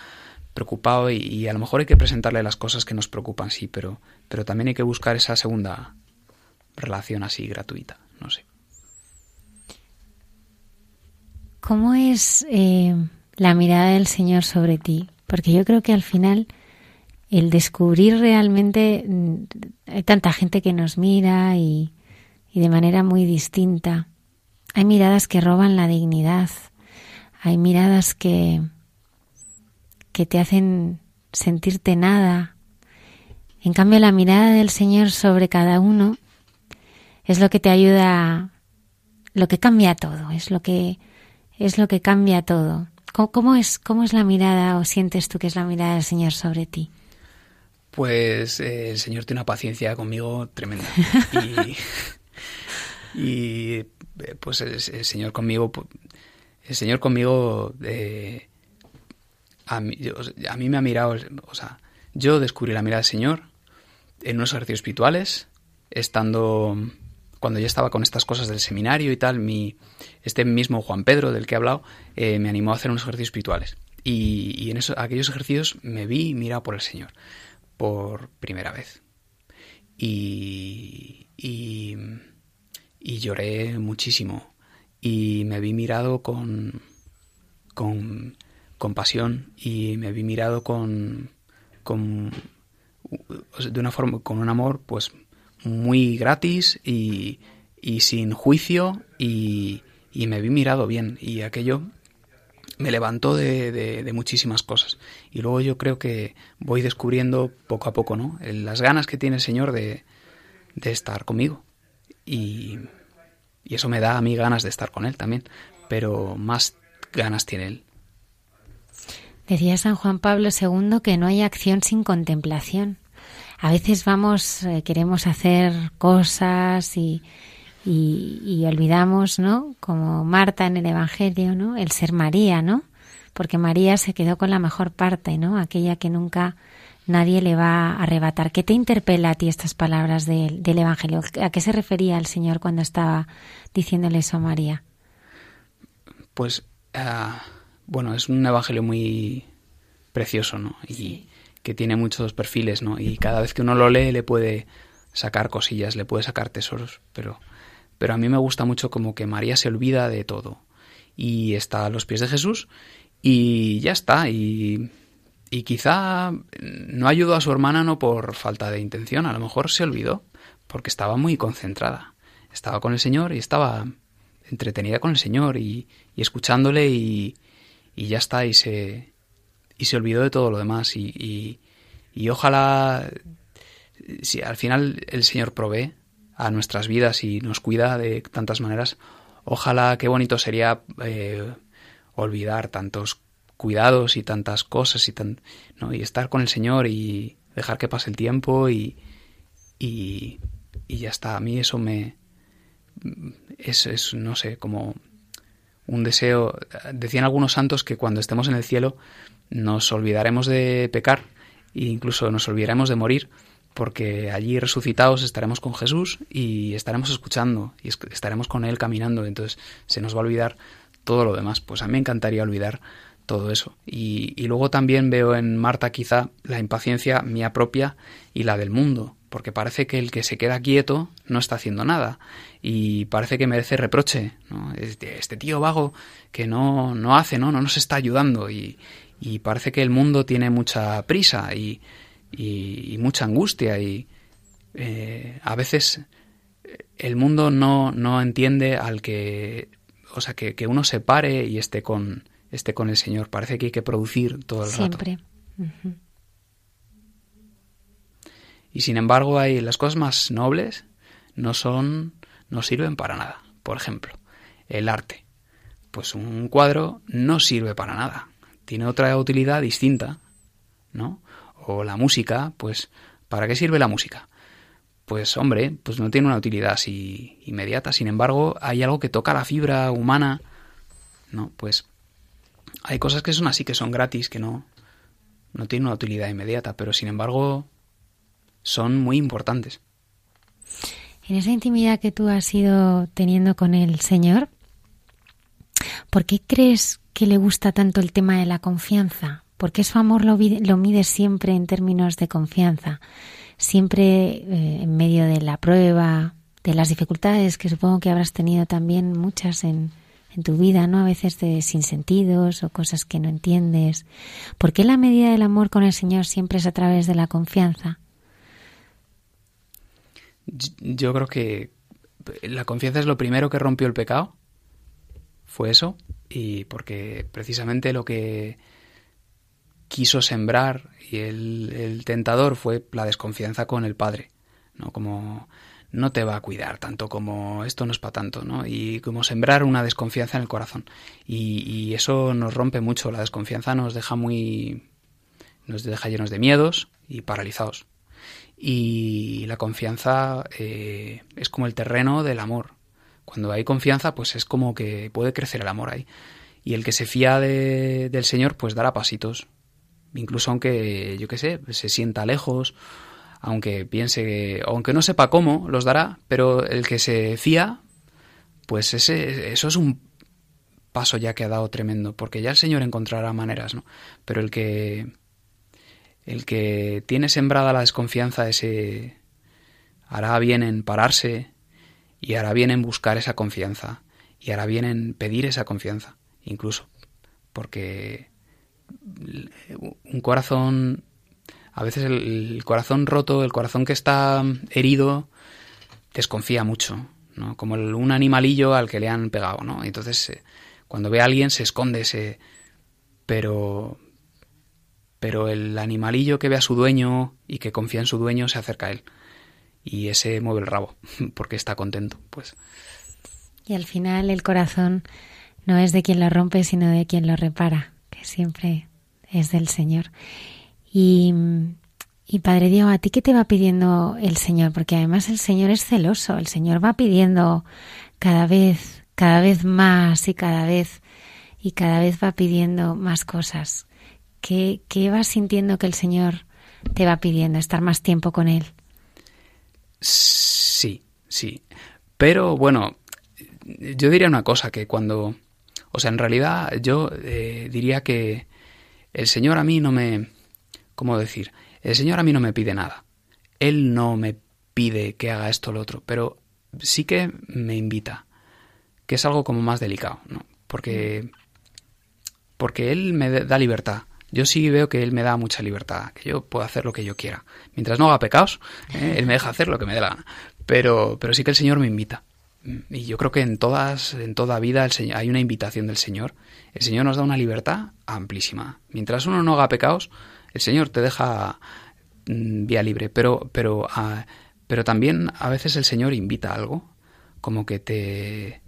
preocupado y, a lo mejor hay que presentarle las cosas que nos preocupan, sí, pero, pero también hay que buscar esa segunda relación así gratuita, no sé. ¿Cómo es eh, la mirada del Señor sobre ti? Porque yo creo que al final el descubrir realmente mm, hay tanta gente que nos mira y, y de manera muy distinta. Hay miradas que roban la dignidad, hay miradas que, que te hacen sentirte nada. En cambio, la mirada del Señor sobre cada uno es lo que te ayuda, lo que cambia todo, es lo que es lo que cambia todo. ¿Cómo, es cómo es la mirada o sientes tú que es la mirada del Señor sobre ti? Pues eh, el Señor tiene una paciencia conmigo tremenda y, eh, pues el, Señor conmigo, el Señor conmigo eh, a, mí, a mí me ha mirado, o sea, yo descubrí la mirada del Señor en unos ejercicios espirituales, estando cuando ya estaba con estas cosas del seminario y tal, mi, este mismo Juan Pedro del que he hablado eh, me animó a hacer unos ejercicios espirituales. Y, en esos, aquellos ejercicios me vi mirado por el Señor por primera vez. Y, y, y lloré muchísimo. Y me vi mirado con, con, con pasión y me vi mirado con, con de una forma con un amor pues muy gratis y, y sin juicio y, y, me vi mirado bien y aquello me levantó de, de, muchísimas cosas. Y luego yo creo que voy descubriendo poco a poco, ¿no? Las ganas que tiene el Señor de, de estar conmigo. Y, y eso me da a mí ganas de estar con Él también, pero más ganas tiene Él. Decía San Juan Pablo II que no hay acción sin contemplación a veces vamos, eh, queremos hacer cosas y, y, olvidamos, ¿no? Como Marta en el Evangelio, ¿no? El ser María, ¿no? Porque María se quedó con la mejor parte, ¿no? Aquella que nunca nadie le va a arrebatar. ¿Qué te interpela a ti estas palabras del Evangelio? ¿A qué se refería el Señor cuando estaba diciéndole eso a María? Pues, ah, bueno, es un Evangelio muy precioso, ¿no? Y, que tiene muchos perfiles, ¿no? Y cada vez que uno lo lee le puede sacar cosillas, le puede sacar tesoros, pero, pero a mí me gusta mucho como que María se olvida de todo y está a los pies de Jesús y ya está, y, y quizá no ayudó a su hermana no por falta de intención, a lo mejor se olvidó porque estaba muy concentrada, estaba con el Señor y estaba entretenida con el Señor y, y escuchándole y, y ya está, y se, y se olvidó de todo lo demás. Y, y, ojalá, si al final el Señor provee a nuestras vidas y nos cuida de tantas maneras, ojalá, qué bonito sería eh, olvidar tantos cuidados y tantas cosas y, tan, ¿no? y estar con el Señor y dejar que pase el tiempo y, y, y ya está. A mí eso me... Es, es, no sé, como un deseo. Decían algunos santos que cuando estemos en el cielo nos olvidaremos de pecar e incluso nos olvidaremos de morir porque allí resucitados estaremos con Jesús y estaremos escuchando y estaremos con Él caminando, entonces se nos va a olvidar todo lo demás. Pues a mí me encantaría olvidar todo eso. Y, luego también veo en Marta quizá la impaciencia mía propia y la del mundo, porque parece que el que se queda quieto no está haciendo nada y parece que merece reproche, ¿no? Este, tío vago que no, no hace, ¿no? no nos está ayudando y, parece que el mundo tiene mucha prisa y, y, mucha angustia y eh, a veces el mundo no, no entiende al que, o sea, que, que, uno se pare y esté con, esté con el Señor. Parece que hay que producir todo el Siempre. rato. Y sin embargo, hay las cosas más nobles no son, no sirven para nada. Por ejemplo, el arte. Pues un cuadro no sirve para nada. Tiene otra utilidad distinta, ¿no? o la música, pues ¿para qué sirve la música? Pues hombre, pues no tiene una utilidad así inmediata. Sin embargo, hay algo que toca la fibra humana, ¿no? Pues hay cosas que son así, que son gratis, que no, no tienen una utilidad inmediata, pero sin embargo son muy importantes. En esa intimidad que tú has ido teniendo con el Señor, ¿por qué crees que le gusta tanto el tema de la confianza? porque su amor lo, lo mide siempre en términos de confianza, siempre eh, en medio de la prueba, de las dificultades que supongo que habrás tenido también muchas en, en tu vida, ¿no? A veces de sinsentidos o cosas que no entiendes. ¿Por qué la medida del amor con el Señor siempre es a través de la confianza? Yo creo que la confianza es lo primero que rompió el pecado. Fue eso. Y porque precisamente lo que quiso sembrar y el, tentador fue la desconfianza con el padre, ¿no? Como no te va a cuidar tanto como esto no es para tanto, ¿no? Y como sembrar una desconfianza en el corazón. Y, eso nos rompe mucho, la desconfianza nos deja muy... nos deja llenos de miedos y paralizados. Y la confianza eh, es como el terreno del amor. Cuando hay confianza, pues es como que puede crecer el amor ahí. Y el que se fía del Señor, pues dará pasitos, incluso aunque, yo qué sé, se sienta lejos, aunque piense, aunque no sepa cómo, los dará, pero el que se fía, pues ese, eso es un paso ya que ha dado tremendo, porque ya el Señor encontrará maneras, ¿no? Pero el que, el que tiene sembrada la desconfianza, ese hará bien en pararse y hará bien en buscar esa confianza y hará bien en pedir esa confianza, incluso, porque un corazón, a veces el, corazón roto, el corazón que está herido, desconfía mucho, ¿no? Como un animalillo al que le han pegado, ¿no? Entonces, eh, cuando ve a alguien se esconde, ese pero, pero el animalillo que ve a su dueño y que confía en su dueño se acerca a él y ese mueve el rabo porque está contento, pues. Y al final el corazón no es de quien lo rompe, sino de quien lo repara, que siempre es del Señor. Y, Padre Diego, ¿a ti qué te va pidiendo el Señor? Porque además el Señor es celoso, el Señor va pidiendo cada vez, cada vez más y cada vez, y cada vez va pidiendo más cosas. ¿Qué, qué vas sintiendo que el Señor te va pidiendo? ¿Estar más tiempo con Él? Sí, sí. Pero bueno, yo diría una cosa, que cuando... O sea, en realidad yo eh, diría que el Señor a mí no me... ¿Cómo decir? El Señor a mí no me pide nada. Él no me pide que haga esto o lo otro, pero sí que me invita, que es algo como más delicado, ¿no? Porque, porque Él me da libertad. Yo sí veo que Él me da mucha libertad, que yo puedo hacer lo que yo quiera. Mientras no haga pecados, ¿eh? Él me deja hacer lo que me dé la gana. Pero, pero sí que el Señor me invita. Y yo creo que en todas, en toda vida el Señor, hay una invitación del Señor. El Señor nos da una libertad amplísima. Mientras uno no haga pecados, el Señor te deja mm, vía libre. Pero, pero, ah, pero también a veces el Señor invita a algo, como que te,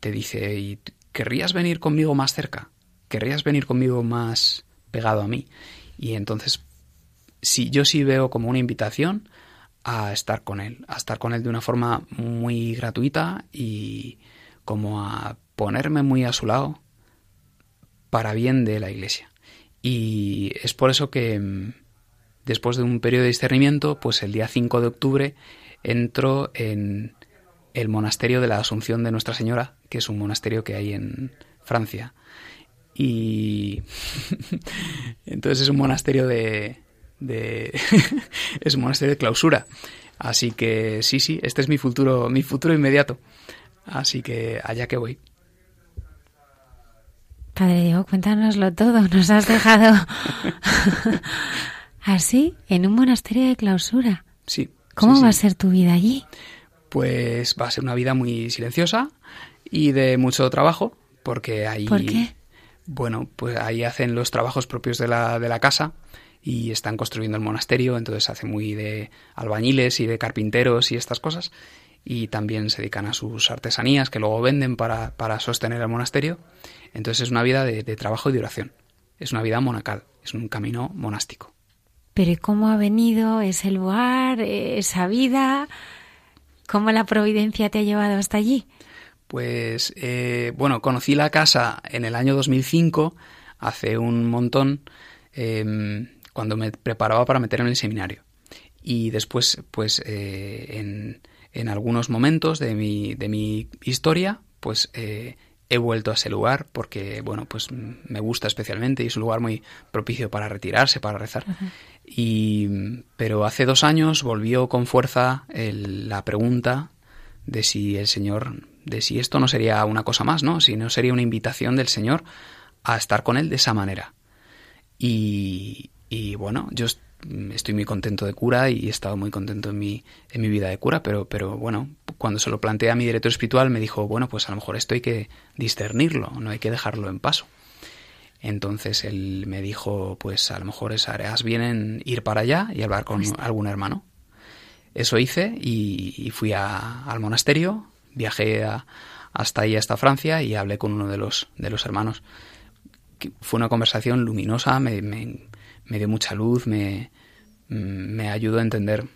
te dice, ¿y querrías venir conmigo más cerca? ¿Querrías venir conmigo más pegado a mí? Y entonces, sí, yo sí veo como una invitación a estar con él, a estar con él de una forma muy gratuita y como a ponerme muy a su lado para bien de la iglesia. Y es por eso que mm, después de un periodo de discernimiento, pues el día 5 de octubre entro en el monasterio de la Asunción de Nuestra Señora, que es un monasterio que hay en Francia. Y entonces es un monasterio de, de es un monasterio de clausura. Así que sí, sí, este es mi futuro, mi futuro inmediato. Así que allá que voy. Padre Diego, cuéntanoslo todo. Nos has dejado así, en un monasterio de clausura. Sí. ¿Cómo va a ser tu vida allí? Pues va a ser una vida muy silenciosa y de mucho trabajo, porque ahí... ¿Por qué? Bueno, pues ahí hacen los trabajos propios de la, de la casa y están construyendo el monasterio, entonces hace muy de albañiles y de carpinteros y estas cosas. Y también se dedican a sus artesanías que luego venden para, para sostener el monasterio. Entonces es una vida de, de trabajo y de oración. Es una vida monacal, es un camino monástico. Pero ¿y cómo ha venido ese lugar, esa vida? ¿Cómo la providencia te ha llevado hasta allí? Pues eh, bueno, conocí la casa en el año 2005, hace un montón, eh, cuando me preparaba para meter en el seminario. Y después, pues eh, en, en, algunos momentos de mi, de mi historia, pues eh, he vuelto a ese lugar porque, bueno, pues me gusta especialmente y es un lugar muy propicio para retirarse, para rezar. Uh -huh. Y, pero hace dos años volvió con fuerza el, la pregunta de si el Señor, de si esto no sería una cosa más, ¿no? Si no sería una invitación del Señor a estar con Él de esa manera. Y, y bueno, yo estoy muy contento de cura y he estado muy contento en mi, en mi vida de cura, pero, pero bueno, cuando se lo planteé a mi director espiritual me dijo, bueno, pues a lo mejor esto hay que discernirlo, no hay que dejarlo en paso. Entonces él me dijo, pues a lo mejor es harás bien en ir para allá y hablar con algún hermano. Eso hice y, y fui a, al monasterio, viajé a, hasta ahí, hasta Francia y hablé con uno de los, de los hermanos. Fue una conversación luminosa, me, me, me dio mucha luz, me, me ayudó a entender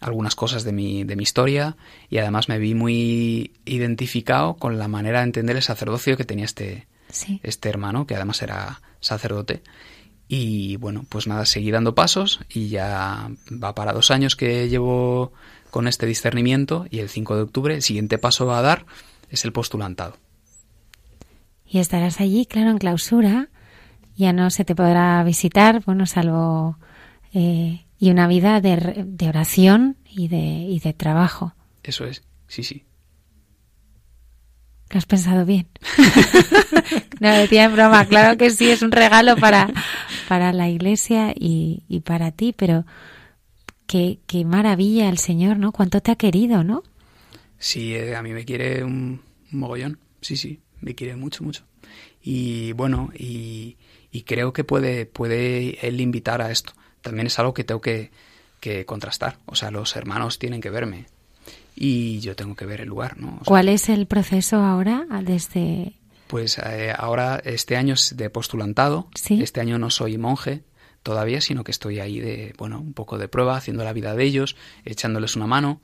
algunas cosas de mi, de mi historia y además me vi muy identificado con la manera de entender el sacerdocio que tenía este, sí. este hermano, que además era sacerdote. Y bueno, pues nada, seguí dando pasos y ya va para dos años que llevo con este discernimiento y el 5 de octubre el siguiente paso a dar es el postulantado. Y estarás allí, claro, en clausura. Ya no se te podrá visitar, bueno, salvo eh, y una vida de, de oración y de, y de trabajo. Eso es, sí, sí. ¿Lo has pensado bien? no, decía en broma, claro que sí, es un regalo para, para la iglesia y, y para ti, pero qué, qué maravilla el Señor, ¿no? Cuánto te ha querido, ¿no? Sí, eh, a mí me quiere un, un mogollón, sí, sí, me quiere mucho, mucho. Y bueno, y, y creo que puede, puede él invitar a esto. También es algo que tengo que, que contrastar. O sea, los hermanos tienen que verme y yo tengo que ver el lugar, ¿no? O sea, ¿Cuál es el proceso ahora desde...? Pues eh, ahora este año es de postulantado. ¿Sí? Este año no soy monje todavía, sino que estoy ahí de, bueno, un poco de prueba, haciendo la vida de ellos, echándoles una mano.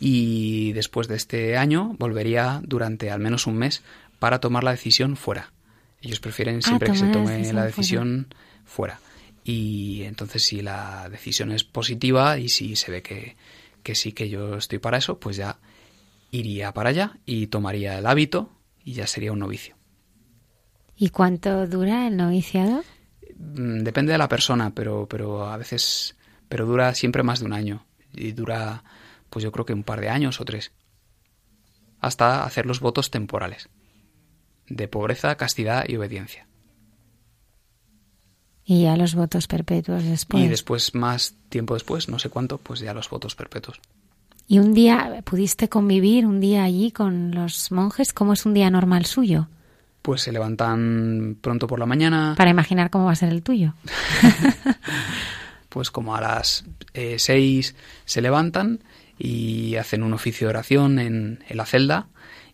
Y después de este año volvería durante al menos un mes para tomar la decisión fuera. Ellos prefieren siempre ah, que se tome la decisión fuera. fuera. Y entonces si la decisión es positiva y si se ve que, que sí que yo estoy para eso, pues ya iría para allá y tomaría el hábito y ya sería un novicio. ¿Y cuánto dura el noviciado? Depende de la persona, pero, pero a veces, pero dura siempre más de un año y dura, pues yo creo que un par de años o tres, hasta hacer los votos temporales de pobreza, castidad y obediencia. Y ya los votos perpetuos después. Y después, más tiempo después, no sé cuánto, pues ya los votos perpetuos. ¿Y un día pudiste convivir un día allí con los monjes? ¿Cómo es un día normal suyo? Pues se levantan pronto por la mañana. Para imaginar cómo va a ser el tuyo. pues como a las eh, seis se levantan y hacen un oficio de oración en, en la celda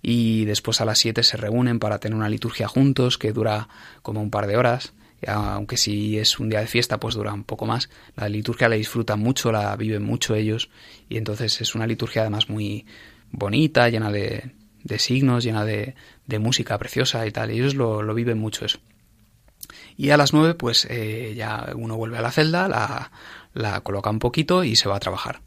y después a las 7 se reúnen para tener una liturgia juntos que dura como un par de horas aunque si es un día de fiesta, pues dura un poco más. La liturgia la disfrutan mucho, la viven mucho ellos, y entonces es una liturgia además muy bonita, llena de, signos, llena de, música preciosa y tal. Ellos lo, viven mucho eso. Y a las nueve, pues eh, ya uno vuelve a la celda, la, la, coloca un poquito y se va a trabajar.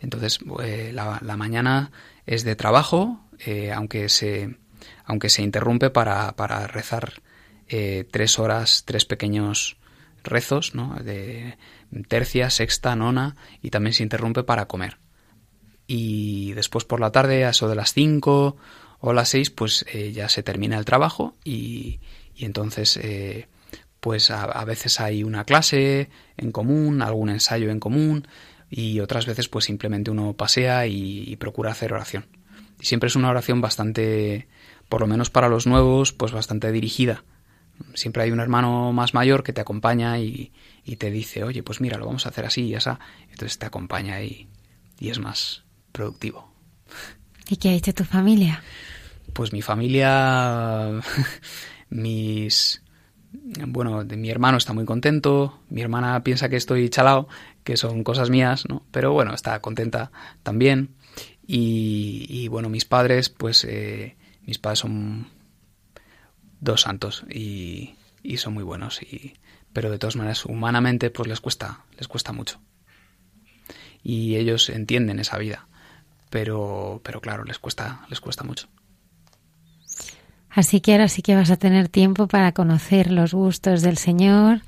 Entonces, eh, la, mañana es de trabajo, eh, aunque, se, aunque se interrumpe para, para rezar eh, tres horas, tres pequeños rezos, ¿no? De tercia, sexta, nona, y también se interrumpe para comer. Y después por la tarde, a eso de las cinco o las seis, pues eh, ya se termina el trabajo y, y entonces pues a, veces hay una clase en común, algún ensayo en común y otras veces pues simplemente uno pasea y procura hacer oración. Siempre es una oración bastante, por lo menos para los nuevos, pues bastante dirigida siempre hay un hermano más mayor que te acompaña y, te dice, oye, pues mira, lo vamos a hacer así y así. Entonces te acompaña y, es más productivo. ¿Y qué ha hecho tu familia? Pues mi familia, mis... Bueno, mi hermano está muy contento, mi hermana piensa que estoy chalao, que son cosas mías, ¿no? Pero bueno, está contenta también. Y, bueno, mis padres, pues eh, mis padres son dos santos y, y son muy buenos y pero de todas maneras humanamente pues les cuesta les cuesta mucho. Y ellos entienden esa vida pero pero claro les cuesta les cuesta mucho. Así que ahora sí que vas a tener tiempo para conocer los gustos del Señor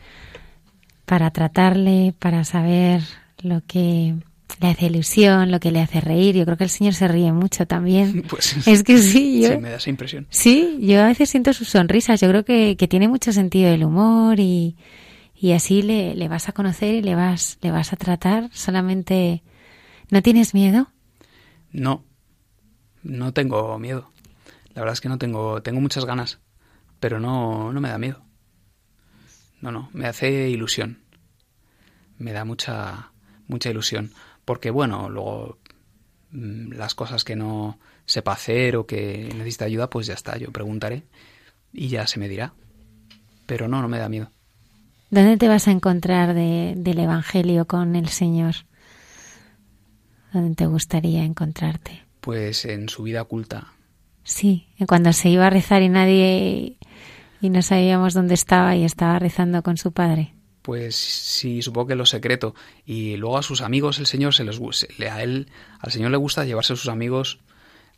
para tratarle para saber lo que le hace ilusión, lo que le hace reír. Yo creo que el Señor se ríe mucho también. Pues, es que sí, yo, me da esa impresión. Sí, yo a veces siento sus sonrisas. Yo creo que, que tiene mucho sentido del humor y, y así le, le, vas a conocer y le vas, le vas a tratar. Solamente, ¿no tienes miedo? No, no tengo miedo. La verdad es que no tengo, tengo muchas ganas, pero no, no me da miedo. No, no, me hace ilusión. Me da mucha, mucha ilusión porque bueno, luego mm, las cosas que no sepa hacer o que necesita ayuda, pues ya está, yo preguntaré y ya se me dirá. Pero no, no me da miedo. ¿Dónde te vas a encontrar del Evangelio con el Señor? ¿Dónde te gustaría encontrarte? Pues en su vida oculta. Sí, cuando se iba a rezar y nadie y no sabíamos dónde estaba y estaba rezando con su padre pues sí, supongo que lo secreto. Y luego a sus amigos el Señor se les a él, al Señor le gusta llevarse a sus amigos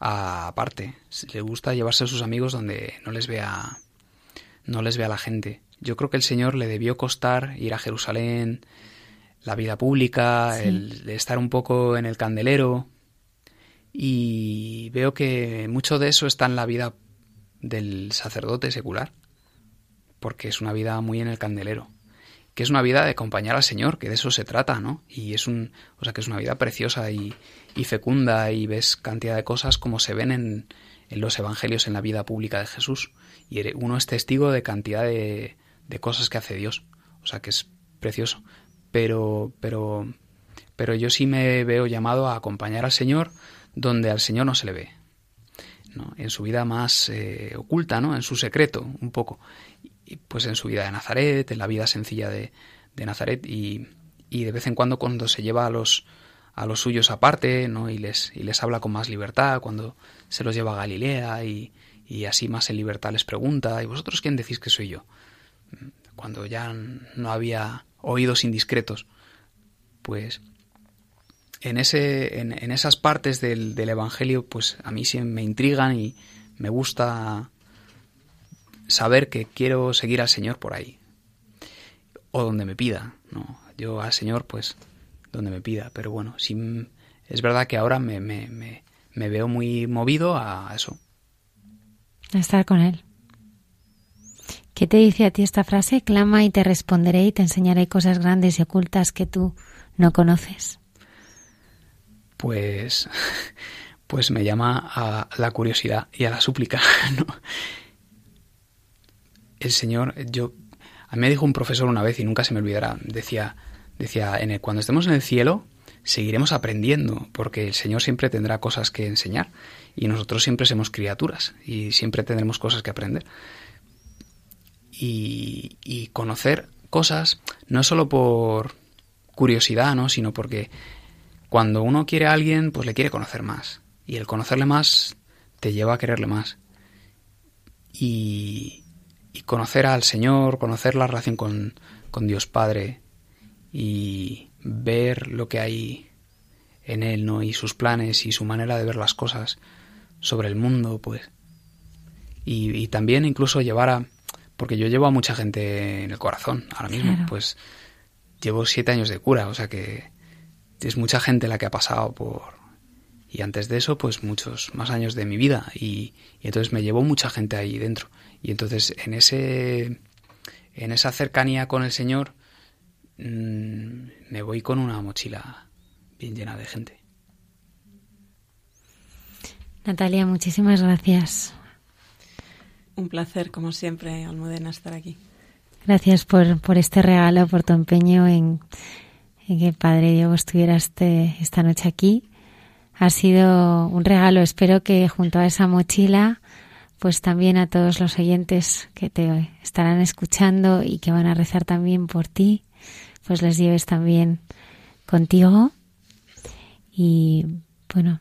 aparte. Le gusta llevarse a sus amigos donde no les vea no les vea la gente. Yo creo que el Señor le debió costar ir a Jerusalén, la vida pública, el estar un poco en el candelero. Y veo que mucho de eso está en la vida del sacerdote secular, porque es una vida muy en el candelero que es una vida de acompañar al Señor, que de eso se trata, ¿no? Y es un, o sea, que es una vida preciosa y, fecunda y ves cantidad de cosas como se ven en, en, los evangelios, en la vida pública de Jesús. Y uno es testigo de cantidad de, de cosas que hace Dios. O sea, que es precioso. Pero, pero, pero yo sí me veo llamado a acompañar al Señor donde al Señor no se le ve. ¿no? En su vida más eh, oculta, ¿no? En su secreto, un poco pues en su vida de Nazaret, en la vida sencilla de, Nazaret y, y, de vez en cuando cuando se lleva a los a los suyos aparte, ¿no? Y les, y les habla con más libertad, cuando se los lleva a Galilea y, y así más en libertad les pregunta, ¿y vosotros quién decís que soy yo? Cuando ya no había oídos indiscretos, pues en, ese, en, en esas partes del, del, Evangelio, pues a mí sí me intrigan y me gusta saber que quiero seguir al Señor por ahí. O donde me pida, ¿no? Yo al Señor, pues, donde me pida. Pero bueno, sí, es verdad que ahora me, me, me, veo muy movido a eso. A estar con Él. ¿Qué te dice a ti esta frase? Clama y te responderé y te enseñaré cosas grandes y ocultas que tú no conoces. Pues, pues me llama a la curiosidad y a la súplica, ¿no? El Señor, yo, a mí me dijo un profesor una vez y nunca se me olvidará, decía, decía, en cuando estemos en el cielo, seguiremos aprendiendo, porque el Señor siempre tendrá cosas que enseñar y nosotros siempre somos criaturas y siempre tendremos cosas que aprender. Y, y conocer cosas no solo por curiosidad, ¿no? sino porque cuando uno quiere a alguien, pues le quiere conocer más. Y el conocerle más te lleva a quererle más. Y, y conocer al Señor, conocer la relación con, con Dios Padre y ver lo que hay en Él, ¿no? Y sus planes y su manera de ver las cosas sobre el mundo, pues. Y, y también incluso llevar a... Porque yo llevo a mucha gente en el corazón ahora mismo, pues llevo siete años de cura, o sea que es mucha gente la que ha pasado por... Y antes de eso, pues muchos más años de mi vida. Y, y entonces me llevó mucha gente ahí dentro. Y entonces en ese... En esa cercanía con el Señor, mmm, me voy con una mochila bien llena de gente. Natalia, muchísimas gracias. Un placer, como siempre, Almudena, estar aquí. Gracias por, por este regalo, por tu empeño en, en que Padre Diego estuviera este, esta noche aquí. Ha sido un regalo. Espero que junto a esa mochila, pues también a todos los oyentes que te estarán escuchando y que van a rezar también por ti, pues les lleves también contigo. Y bueno,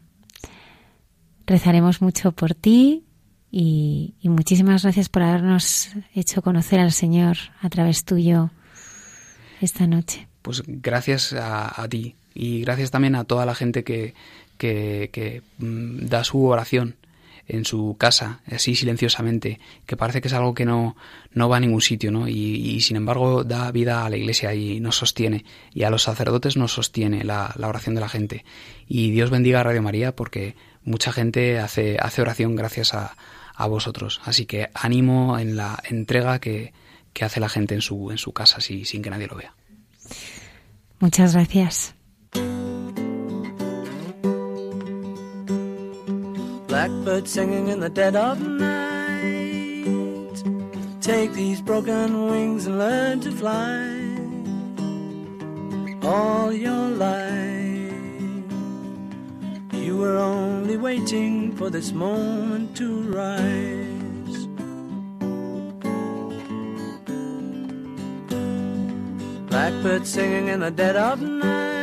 rezaremos mucho por ti y, muchísimas gracias por habernos hecho conocer al Señor a través tuyo esta noche. Pues gracias a, ti y gracias también a toda la gente que, que, que mm, da su oración en su casa, así silenciosamente, que parece que es algo que no, no va a ningún sitio, ¿no? Y, sin embargo da vida a la iglesia y nos sostiene, y a los sacerdotes nos sostiene la, la oración de la gente. Y Dios bendiga a Radio María porque mucha gente hace, hace oración gracias a, a vosotros. Así que ánimo en la entrega que, que hace la gente en su, en su casa así, sin que nadie lo vea. Muchas gracias. Blackbird singing in the dead of night. Take these broken wings and learn to fly. All your life, you were only waiting for this moment to rise. Blackbird singing in the dead of night.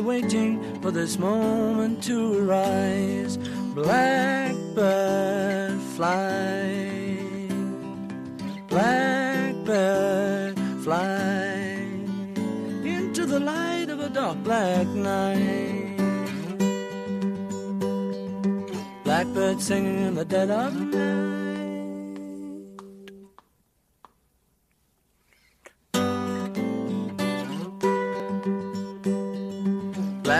Waiting for this moment to arise. Blackbird fly, blackbird fly into the light of a dark black night. Blackbird singing in the dead of night.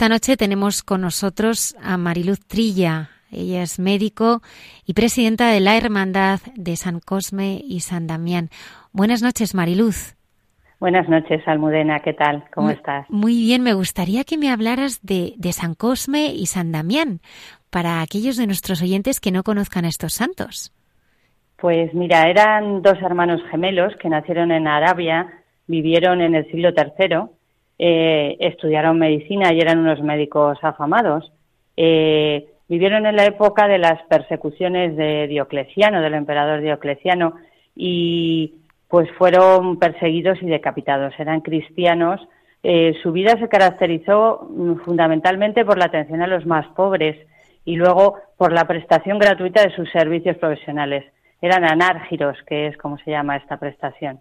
Esta noche tenemos con nosotros a Mariluz Trilla. Ella es médico y presidenta de la Hermandad de San Cosme y San Damián. Buenas noches, Mariluz. Buenas noches, Almudena. ¿Qué tal? ¿Cómo muy, estás? Muy bien. Me gustaría que me hablaras de, de San Cosme y San Damián para aquellos de nuestros oyentes que no conozcan a estos santos. Pues mira, eran dos hermanos gemelos que nacieron en Arabia, vivieron en el siglo III eh, estudiaron medicina y eran unos médicos afamados. Eh, vivieron en la época de las persecuciones de Diocleciano, del emperador Diocleciano, y pues fueron perseguidos y decapitados. Eran cristianos. Eh, su vida se caracterizó mm, fundamentalmente por la atención a los más pobres y luego por la prestación gratuita de sus servicios profesionales. Eran anárgiros, que es como se llama esta prestación.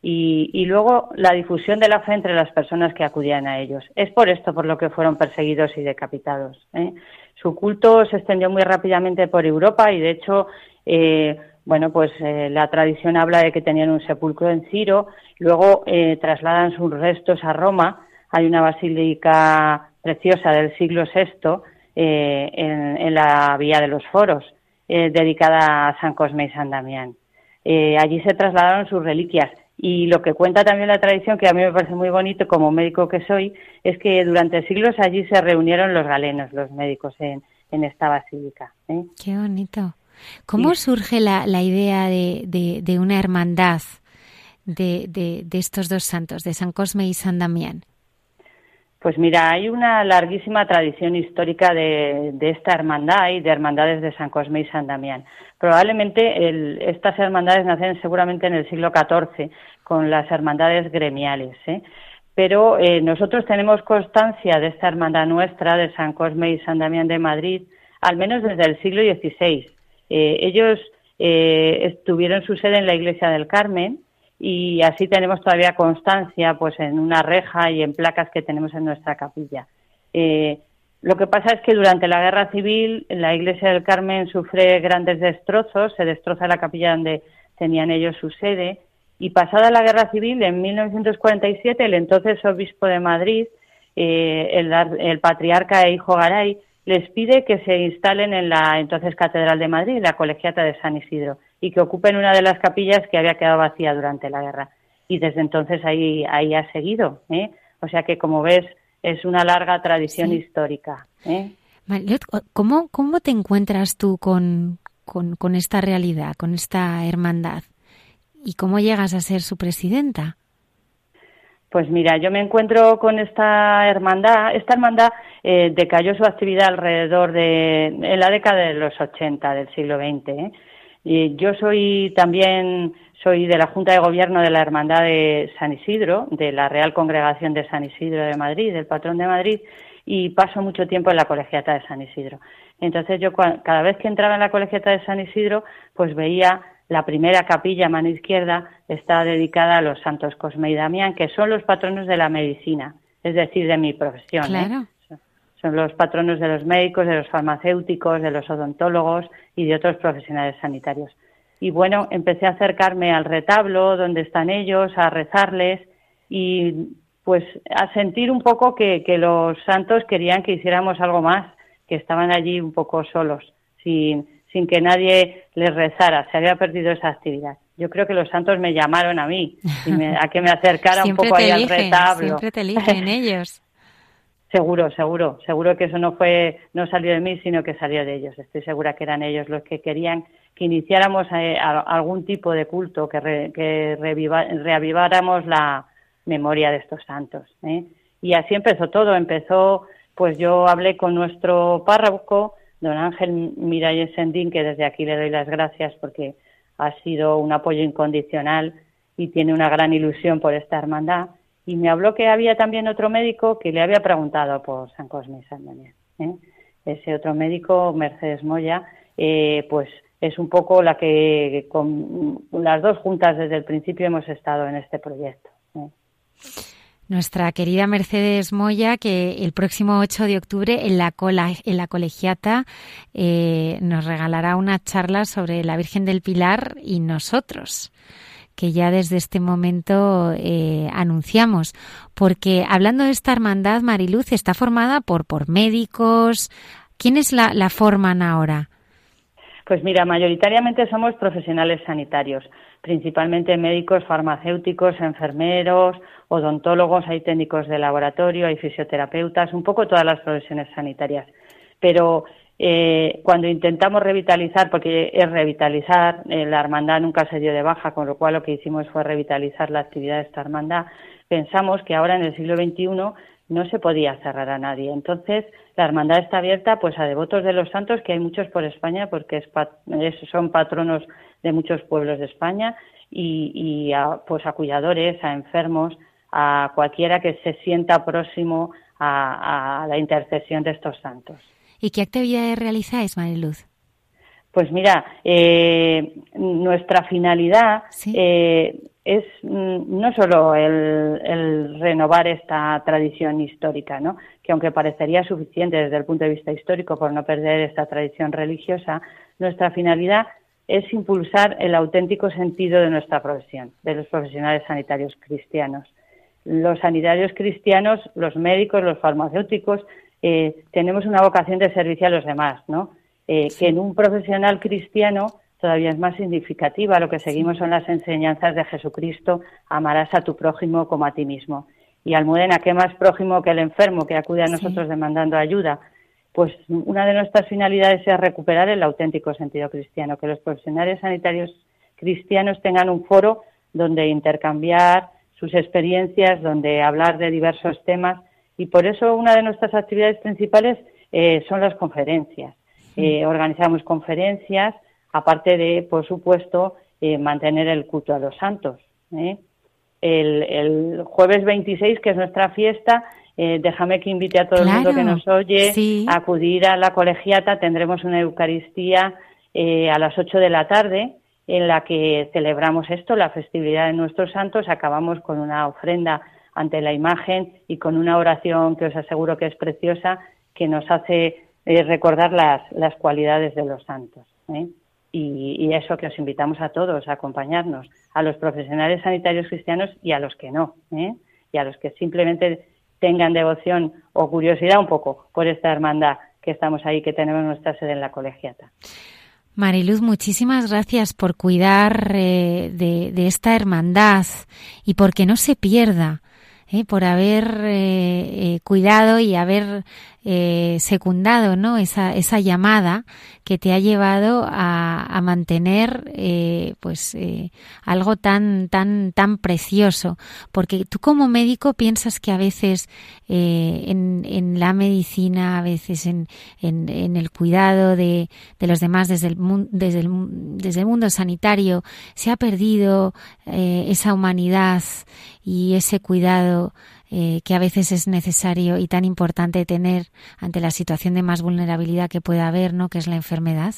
Y, luego la difusión de la fe entre las personas que acudían a ellos. Es por esto por lo que fueron perseguidos y decapitados. ¿eh? Su culto se extendió muy rápidamente por Europa y, de hecho, eh, bueno, pues eh, la tradición habla de que tenían un sepulcro en Ciro, luego trasladan sus restos a Roma. Hay una basílica preciosa del siglo VI en, la Vía de los Foros, dedicada a San Cosme y San Damián. allí se trasladaron sus reliquias y lo que cuenta también la tradición, que a mí me parece muy bonito como médico que soy, es que durante siglos allí se reunieron los galenos, los médicos en, en esta basílica. ¿eh? Qué bonito. ¿Cómo surge la, la idea de, de, una hermandad de, de, estos dos santos, de San Cosme y San Damián? Pues mira, hay una larguísima tradición histórica de, esta hermandad y de hermandades de San Cosme y San Damián. Probablemente estas hermandades nacen seguramente en el siglo XIV con las hermandades gremiales, ¿eh? pero eh, nosotros tenemos constancia de esta hermandad nuestra de San Cosme y San Damián de Madrid, al menos desde el siglo XVI. Eh, ellos tuvieron su sede en la iglesia del Carmen y así tenemos todavía constancia pues en una reja y en placas que tenemos en nuestra capilla. Eh, lo que pasa es que durante la guerra civil la iglesia del Carmen sufre grandes destrozos, se destroza la capilla donde tenían ellos su sede y pasada la guerra civil en 1947 el entonces obispo de Madrid, eh, el, el patriarca e hijo Garay, les pide que se instalen en la entonces Catedral de Madrid, la colegiata de San Isidro y que ocupen una de las capillas que había quedado vacía durante la guerra. Y desde entonces ahí, ahí ha seguido. ¿eh? O sea que, como ves, es una larga tradición histórica. ¿eh? ¿cómo, ¿cómo te encuentras tú con, con, con esta realidad, con esta hermandad? ¿Y cómo llegas a ser su presidenta? Pues mira, yo me encuentro con esta hermandad. Esta hermandad eh, decayó su actividad alrededor de en la década de los 80 del siglo XX. ¿eh? Yo soy también soy de la Junta de Gobierno de la Hermandad de San Isidro, de la Real Congregación de San Isidro de Madrid, del patrón de Madrid, y paso mucho tiempo en la colegiata de San Isidro. Entonces yo cada vez que entraba en la colegiata de San Isidro, pues veía la primera capilla a mano izquierda está dedicada a los santos Cosme y Damián, que son los patronos de la medicina, es decir, de mi profesión. ¿eh? Son los patronos de los médicos, de los farmacéuticos, de los odontólogos y de otros profesionales sanitarios. Y bueno, empecé a acercarme al retablo donde están ellos, a rezarles y pues a sentir un poco que, los santos querían que hiciéramos algo más, que estaban allí un poco solos, sin, sin que nadie les rezara, se había perdido esa actividad. Yo creo que los santos me llamaron a mí, a que me acercara un poco ahí al retablo. Siempre te eligen ellos. Seguro, seguro, seguro que eso no fue, no salió de mí, sino que salió de ellos. Estoy segura que eran ellos los que querían que iniciáramos eh, algún tipo de culto, que, reaviváramos la memoria de estos santos. ¿eh? Y así empezó todo. Empezó, pues yo hablé con nuestro párroco, don Ángel Miralles Sendín, que desde aquí le doy las gracias porque ha sido un apoyo incondicional y tiene una gran ilusión por esta hermandad y me habló que había también otro médico que le había preguntado por San Cosme y San Daniel. ¿eh? Ese otro médico, Mercedes Moya, eh, pues es un poco la que con las dos juntas desde el principio hemos estado en este proyecto. ¿eh? Nuestra querida Mercedes Moya, que el próximo 8 de octubre en la, en la colegiata nos regalará una charla sobre la Virgen del Pilar y nosotros que ya desde este momento eh, anunciamos, porque hablando de esta hermandad, Mariluz está formada por, por médicos. ¿Quiénes la, la forman ahora? Pues mira, mayoritariamente somos profesionales sanitarios, principalmente médicos, farmacéuticos, enfermeros, odontólogos, hay técnicos de laboratorio, hay fisioterapeutas, un poco todas las profesiones sanitarias. Pero eh, cuando intentamos revitalizar, porque es revitalizar, eh, la hermandad nunca se dio de baja, con lo cual lo que hicimos fue revitalizar la actividad de esta hermandad, pensamos que ahora en el siglo XXI no se podía cerrar a nadie. Entonces, la hermandad está abierta pues a devotos de los santos, que hay muchos por España, porque son patronos de muchos pueblos de España, y, a, pues a cuidadores, a enfermos, a cualquiera que se sienta próximo a, la intercesión de estos santos. ¿Y qué actividades realizáis, Mariluz? Pues mira, eh, nuestra finalidad eh, es mm, no solo el, renovar esta tradición histórica, ¿no? que aunque parecería suficiente desde el punto de vista histórico por no perder esta tradición religiosa, nuestra finalidad es impulsar el auténtico sentido de nuestra profesión, de los profesionales sanitarios cristianos. Los sanitarios cristianos, los médicos, los farmacéuticos, eh, tenemos una vocación de servicio a los demás, ¿no? Eh, que en un profesional cristiano todavía es más significativa. Lo que seguimos son las enseñanzas de Jesucristo, amarás a tu prójimo como a ti mismo. Y Almudena, ¿qué más prójimo que el enfermo que acude a nosotros demandando ayuda? Pues una de nuestras finalidades es recuperar el auténtico sentido cristiano, que los profesionales sanitarios cristianos tengan un foro donde intercambiar sus experiencias, donde hablar de diversos temas. Y por eso una de nuestras actividades principales eh, son las conferencias. Eh, organizamos conferencias, aparte de, por supuesto, eh, mantener el culto a los santos. ¿eh? El, jueves 26, que es nuestra fiesta, déjame que invite a todo el mundo que nos oye a acudir a la colegiata. Tendremos una Eucaristía a las 8 de la tarde en la que celebramos esto, la festividad de nuestros santos. Acabamos con una ofrenda ante la imagen y con una oración que os aseguro que es preciosa, que nos hace recordar las, las cualidades de los santos. ¿eh? Y, eso que os invitamos a todos a acompañarnos, a los profesionales sanitarios cristianos y a los que no, ¿eh? y a los que simplemente tengan devoción o curiosidad un poco por esta hermandad que estamos ahí, que tenemos nuestra sede en la colegiata. Mariluz, muchísimas gracias por cuidar eh, de, esta hermandad y porque no se pierda, ¿eh? Por haber eh, eh, cuidado y haber secundado ¿no? esa, esa llamada que te ha llevado a, mantener pues algo tan tan tan precioso porque tú como médico piensas que a veces en, en, la medicina a veces en, en, en el cuidado de, los demás desde el, desde, el, desde el mundo sanitario se ha perdido esa humanidad y ese cuidado eh, que a veces es necesario y tan importante tener ante la situación de más vulnerabilidad que pueda haber, ¿no? Que es la enfermedad.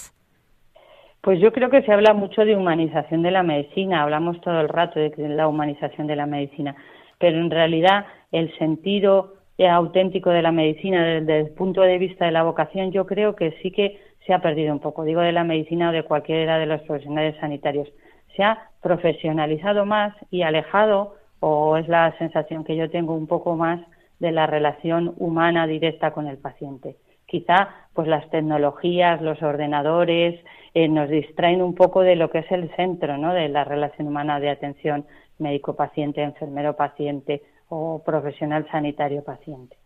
Pues yo creo que se habla mucho de humanización de la medicina, hablamos todo el rato de la humanización de la medicina, pero en realidad el sentido auténtico de la medicina desde el punto de vista de la vocación yo creo que sí que se ha perdido un poco, digo de la medicina o de cualquiera de los profesionales sanitarios. Se ha profesionalizado más y alejado o es la sensación que yo tengo un poco más de la relación humana directa con el paciente. Quizá pues las tecnologías, los ordenadores eh, nos distraen un poco de lo que es el centro ¿no? de la relación humana de atención médico-paciente, enfermero-paciente o profesional sanitario-paciente.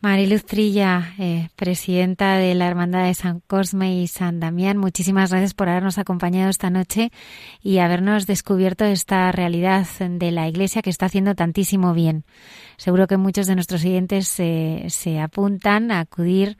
Mariluz Trilla, eh, presidenta de la Hermandad de San Cosme y San Damián, muchísimas gracias por habernos acompañado esta noche y habernos descubierto esta realidad de la Iglesia que está haciendo tantísimo bien. Seguro que muchos de nuestros oyentes se apuntan a acudir.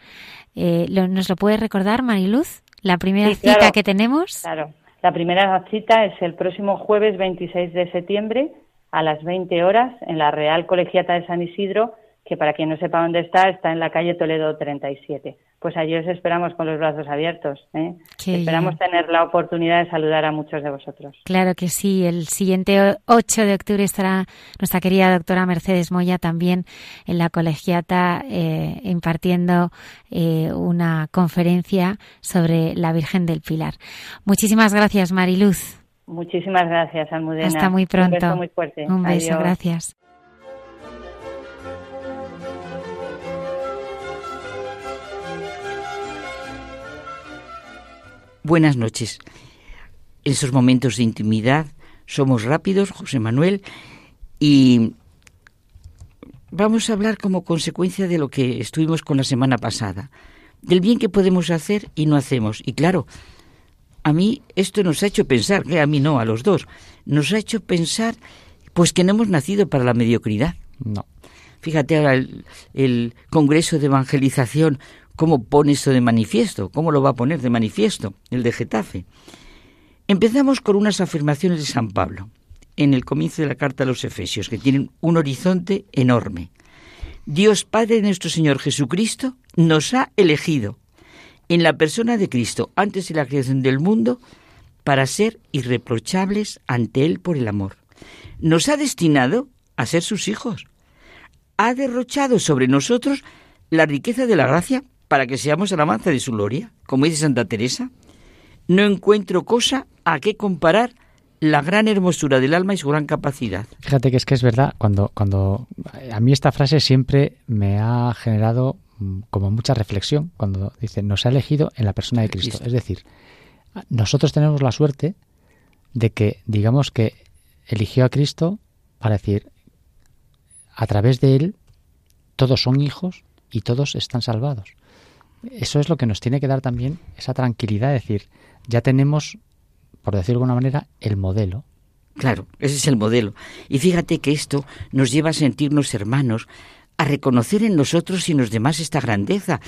Eh, ¿Nos lo puede recordar, Mariluz? La primera cita que tenemos. Claro, la primera cita es el próximo jueves 26 de septiembre a las 20 horas en la Real Colegiata de San Isidro que para quien no sepa dónde está, está en la calle Toledo 37. Pues allí os esperamos con los brazos abiertos. ¿eh? Esperamos tener la oportunidad de saludar a muchos de vosotros. Claro que sí. El siguiente 8 de octubre estará nuestra querida doctora Mercedes Moya también en la colegiata eh, impartiendo eh, una conferencia sobre la Virgen del Pilar. Muchísimas gracias, Mariluz. Muchísimas gracias, Almudena. Hasta muy pronto. Un beso muy fuerte. Un beso, gracias. Buenas noches. En esos momentos de intimidad somos rápidos, José Manuel, y vamos a hablar como consecuencia de lo que estuvimos con la semana pasada, del bien que podemos hacer y no hacemos. Y claro, a mí esto nos ha hecho pensar, que a mí no, a los dos, nos ha hecho pensar pues que no hemos nacido para la mediocridad. No. Fíjate ahora el, el Congreso de Evangelización ¿Cómo pone esto de manifiesto? ¿Cómo lo va a poner de manifiesto el de Getafe? Empezamos con unas afirmaciones de San Pablo en el comienzo de la carta a los Efesios, que tienen un horizonte enorme. Dios Padre de nuestro Señor Jesucristo nos ha elegido en la persona de Cristo antes de la creación del mundo para ser irreprochables ante Él por el amor. Nos ha destinado a ser sus hijos. Ha derrochado sobre nosotros la riqueza de la gracia para que seamos alabanza de su gloria. Como dice Santa Teresa, no encuentro cosa a qué comparar la gran hermosura del alma y su gran capacidad. Fíjate que es que es verdad, cuando, cuando a mí esta frase siempre me ha generado mm, como mucha reflexión, cuando dice, nos ha elegido en la persona de Cristo. Es decir, nosotros tenemos la suerte de que, digamos que eligió a Cristo para decir, a través de él, todos son hijos y todos están salvados. Eso es lo que nos tiene que dar también esa tranquilidad, es decir, ya tenemos por decirlo de alguna manera, el modelo. Claro, ese es el modelo. Y fíjate que esto nos lleva a sentirnos hermanos, a reconocer en nosotros y en los demás esta grandeza.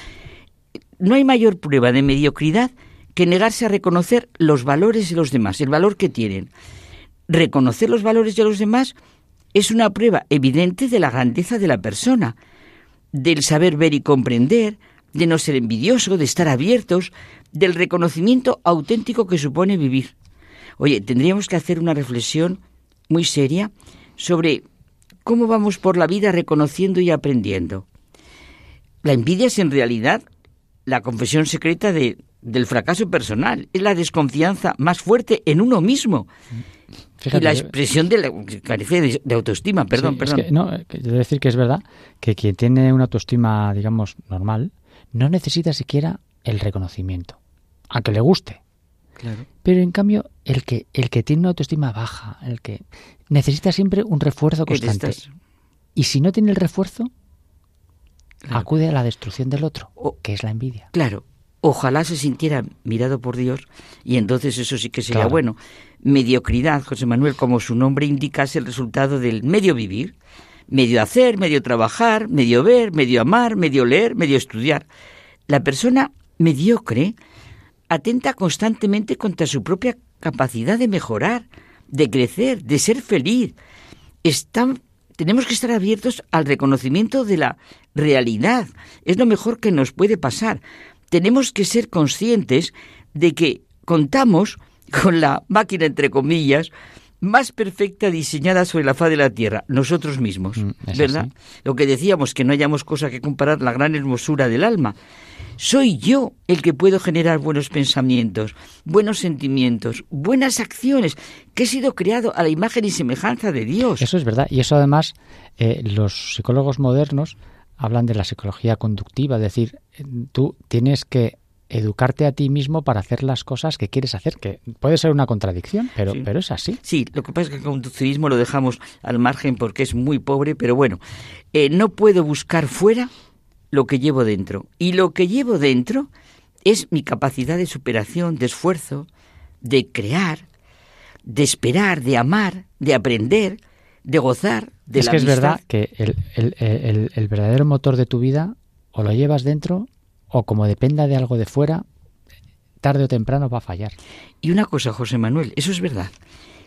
No hay mayor prueba de mediocridad que negarse a reconocer los valores de los demás, el valor que tienen. Reconocer los valores de los demás es una prueba evidente de la grandeza de la persona, del saber ver y comprender, de no ser envidioso, de estar abiertos, del reconocimiento auténtico que supone vivir. Oye, tendríamos que hacer una reflexión muy seria sobre cómo vamos por la vida reconociendo y aprendiendo. La envidia es en realidad la confesión secreta de, del fracaso personal, es la desconfianza más fuerte en uno mismo. y la expresión de la, carece de, autoestima, perdón, perdón. no, quiero decir que es verdad que quien tiene una autoestima, digamos, normal, no necesita siquiera el reconocimiento, aunque le guste. Pero en cambio, el que, el que tiene una autoestima baja, el que necesita siempre un refuerzo constante. Y si no tiene el refuerzo, acude a la destrucción del otro, que es la envidia. Claro. Ojalá se sintiera mirado por Dios y entonces eso sí que sería bueno. Mediocridad, José Manuel, como su nombre indica, es el resultado del medio vivir, medio hacer, medio trabajar, medio ver, medio amar, medio leer, medio estudiar. La persona mediocre atenta constantemente contra su propia capacidad de mejorar, de crecer, de ser feliz. tenemos que estar abiertos al reconocimiento de la realidad. Es lo mejor que nos puede pasar. Tenemos que ser conscientes de que contamos con la máquina, entre comillas, más perfecta diseñada sobre la faz de la tierra, nosotros mismos, mm, ¿verdad? Lo que decíamos, que no hayamos cosa que comparar la gran hermosura del alma. Soy yo el que puedo generar buenos pensamientos, buenos sentimientos, buenas acciones, que he sido creado a la imagen y semejanza de Dios. Eso es verdad. Y eso además eh, los psicólogos modernos hablan de la psicología conductiva, es decir, tú tienes que educarte a ti mismo para hacer las cosas que quieres hacer, que puede ser una contradicción, pero, pero es así. Sí, lo que pasa es que el conductivismo lo dejamos al margen porque es muy pobre, pero bueno, eh, no puedo buscar fuera lo que llevo dentro. Y lo que llevo dentro es mi capacidad de superación, de esfuerzo, de crear, de esperar, de amar, de aprender, de gozar, de es que es verdad que el, verdadero motor de tu vida o lo llevas dentro o como dependa de algo de fuera, tarde o temprano va a fallar. Y una cosa, José Manuel, eso es verdad.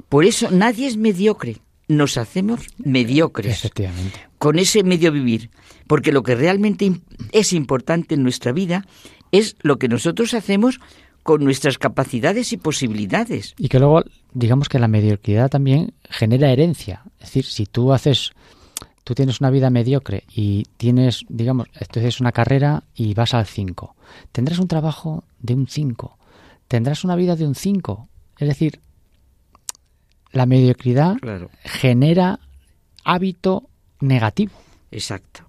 Por eso nadie es mediocre nos hacemos mediocres Efectivamente. con ese medio vivir, porque lo que realmente es importante en nuestra vida es lo que nosotros hacemos con nuestras capacidades y posibilidades. Y que luego, digamos que la mediocridad también genera herencia. Es decir, si tú haces, tú tienes una vida mediocre y tienes, digamos, haces una carrera y vas al 5, tendrás un trabajo de un 5, tendrás una vida de un 5. Es decir, la mediocridad genera hábito negativo. Exacto.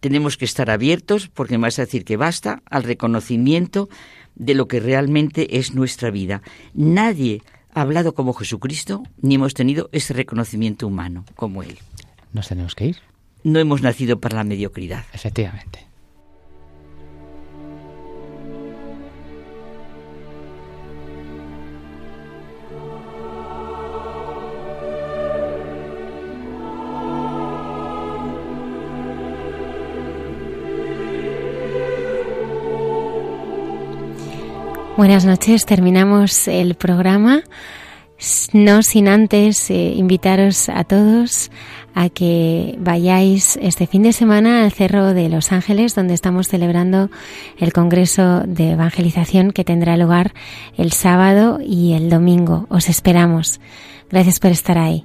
Tenemos que estar abiertos, porque me vas a decir que basta, al reconocimiento de lo que realmente es nuestra vida. Nadie ha hablado como Jesucristo, ni hemos tenido ese reconocimiento humano como Él. Nos tenemos que ir. No hemos nacido para la mediocridad. Efectivamente. Buenas noches, terminamos el programa. No sin antes eh, invitaros a todos a que vayáis este fin de semana al Cerro de Los Ángeles, donde estamos celebrando el Congreso de Evangelización que tendrá lugar el sábado y el domingo. Os esperamos. Gracias por estar ahí.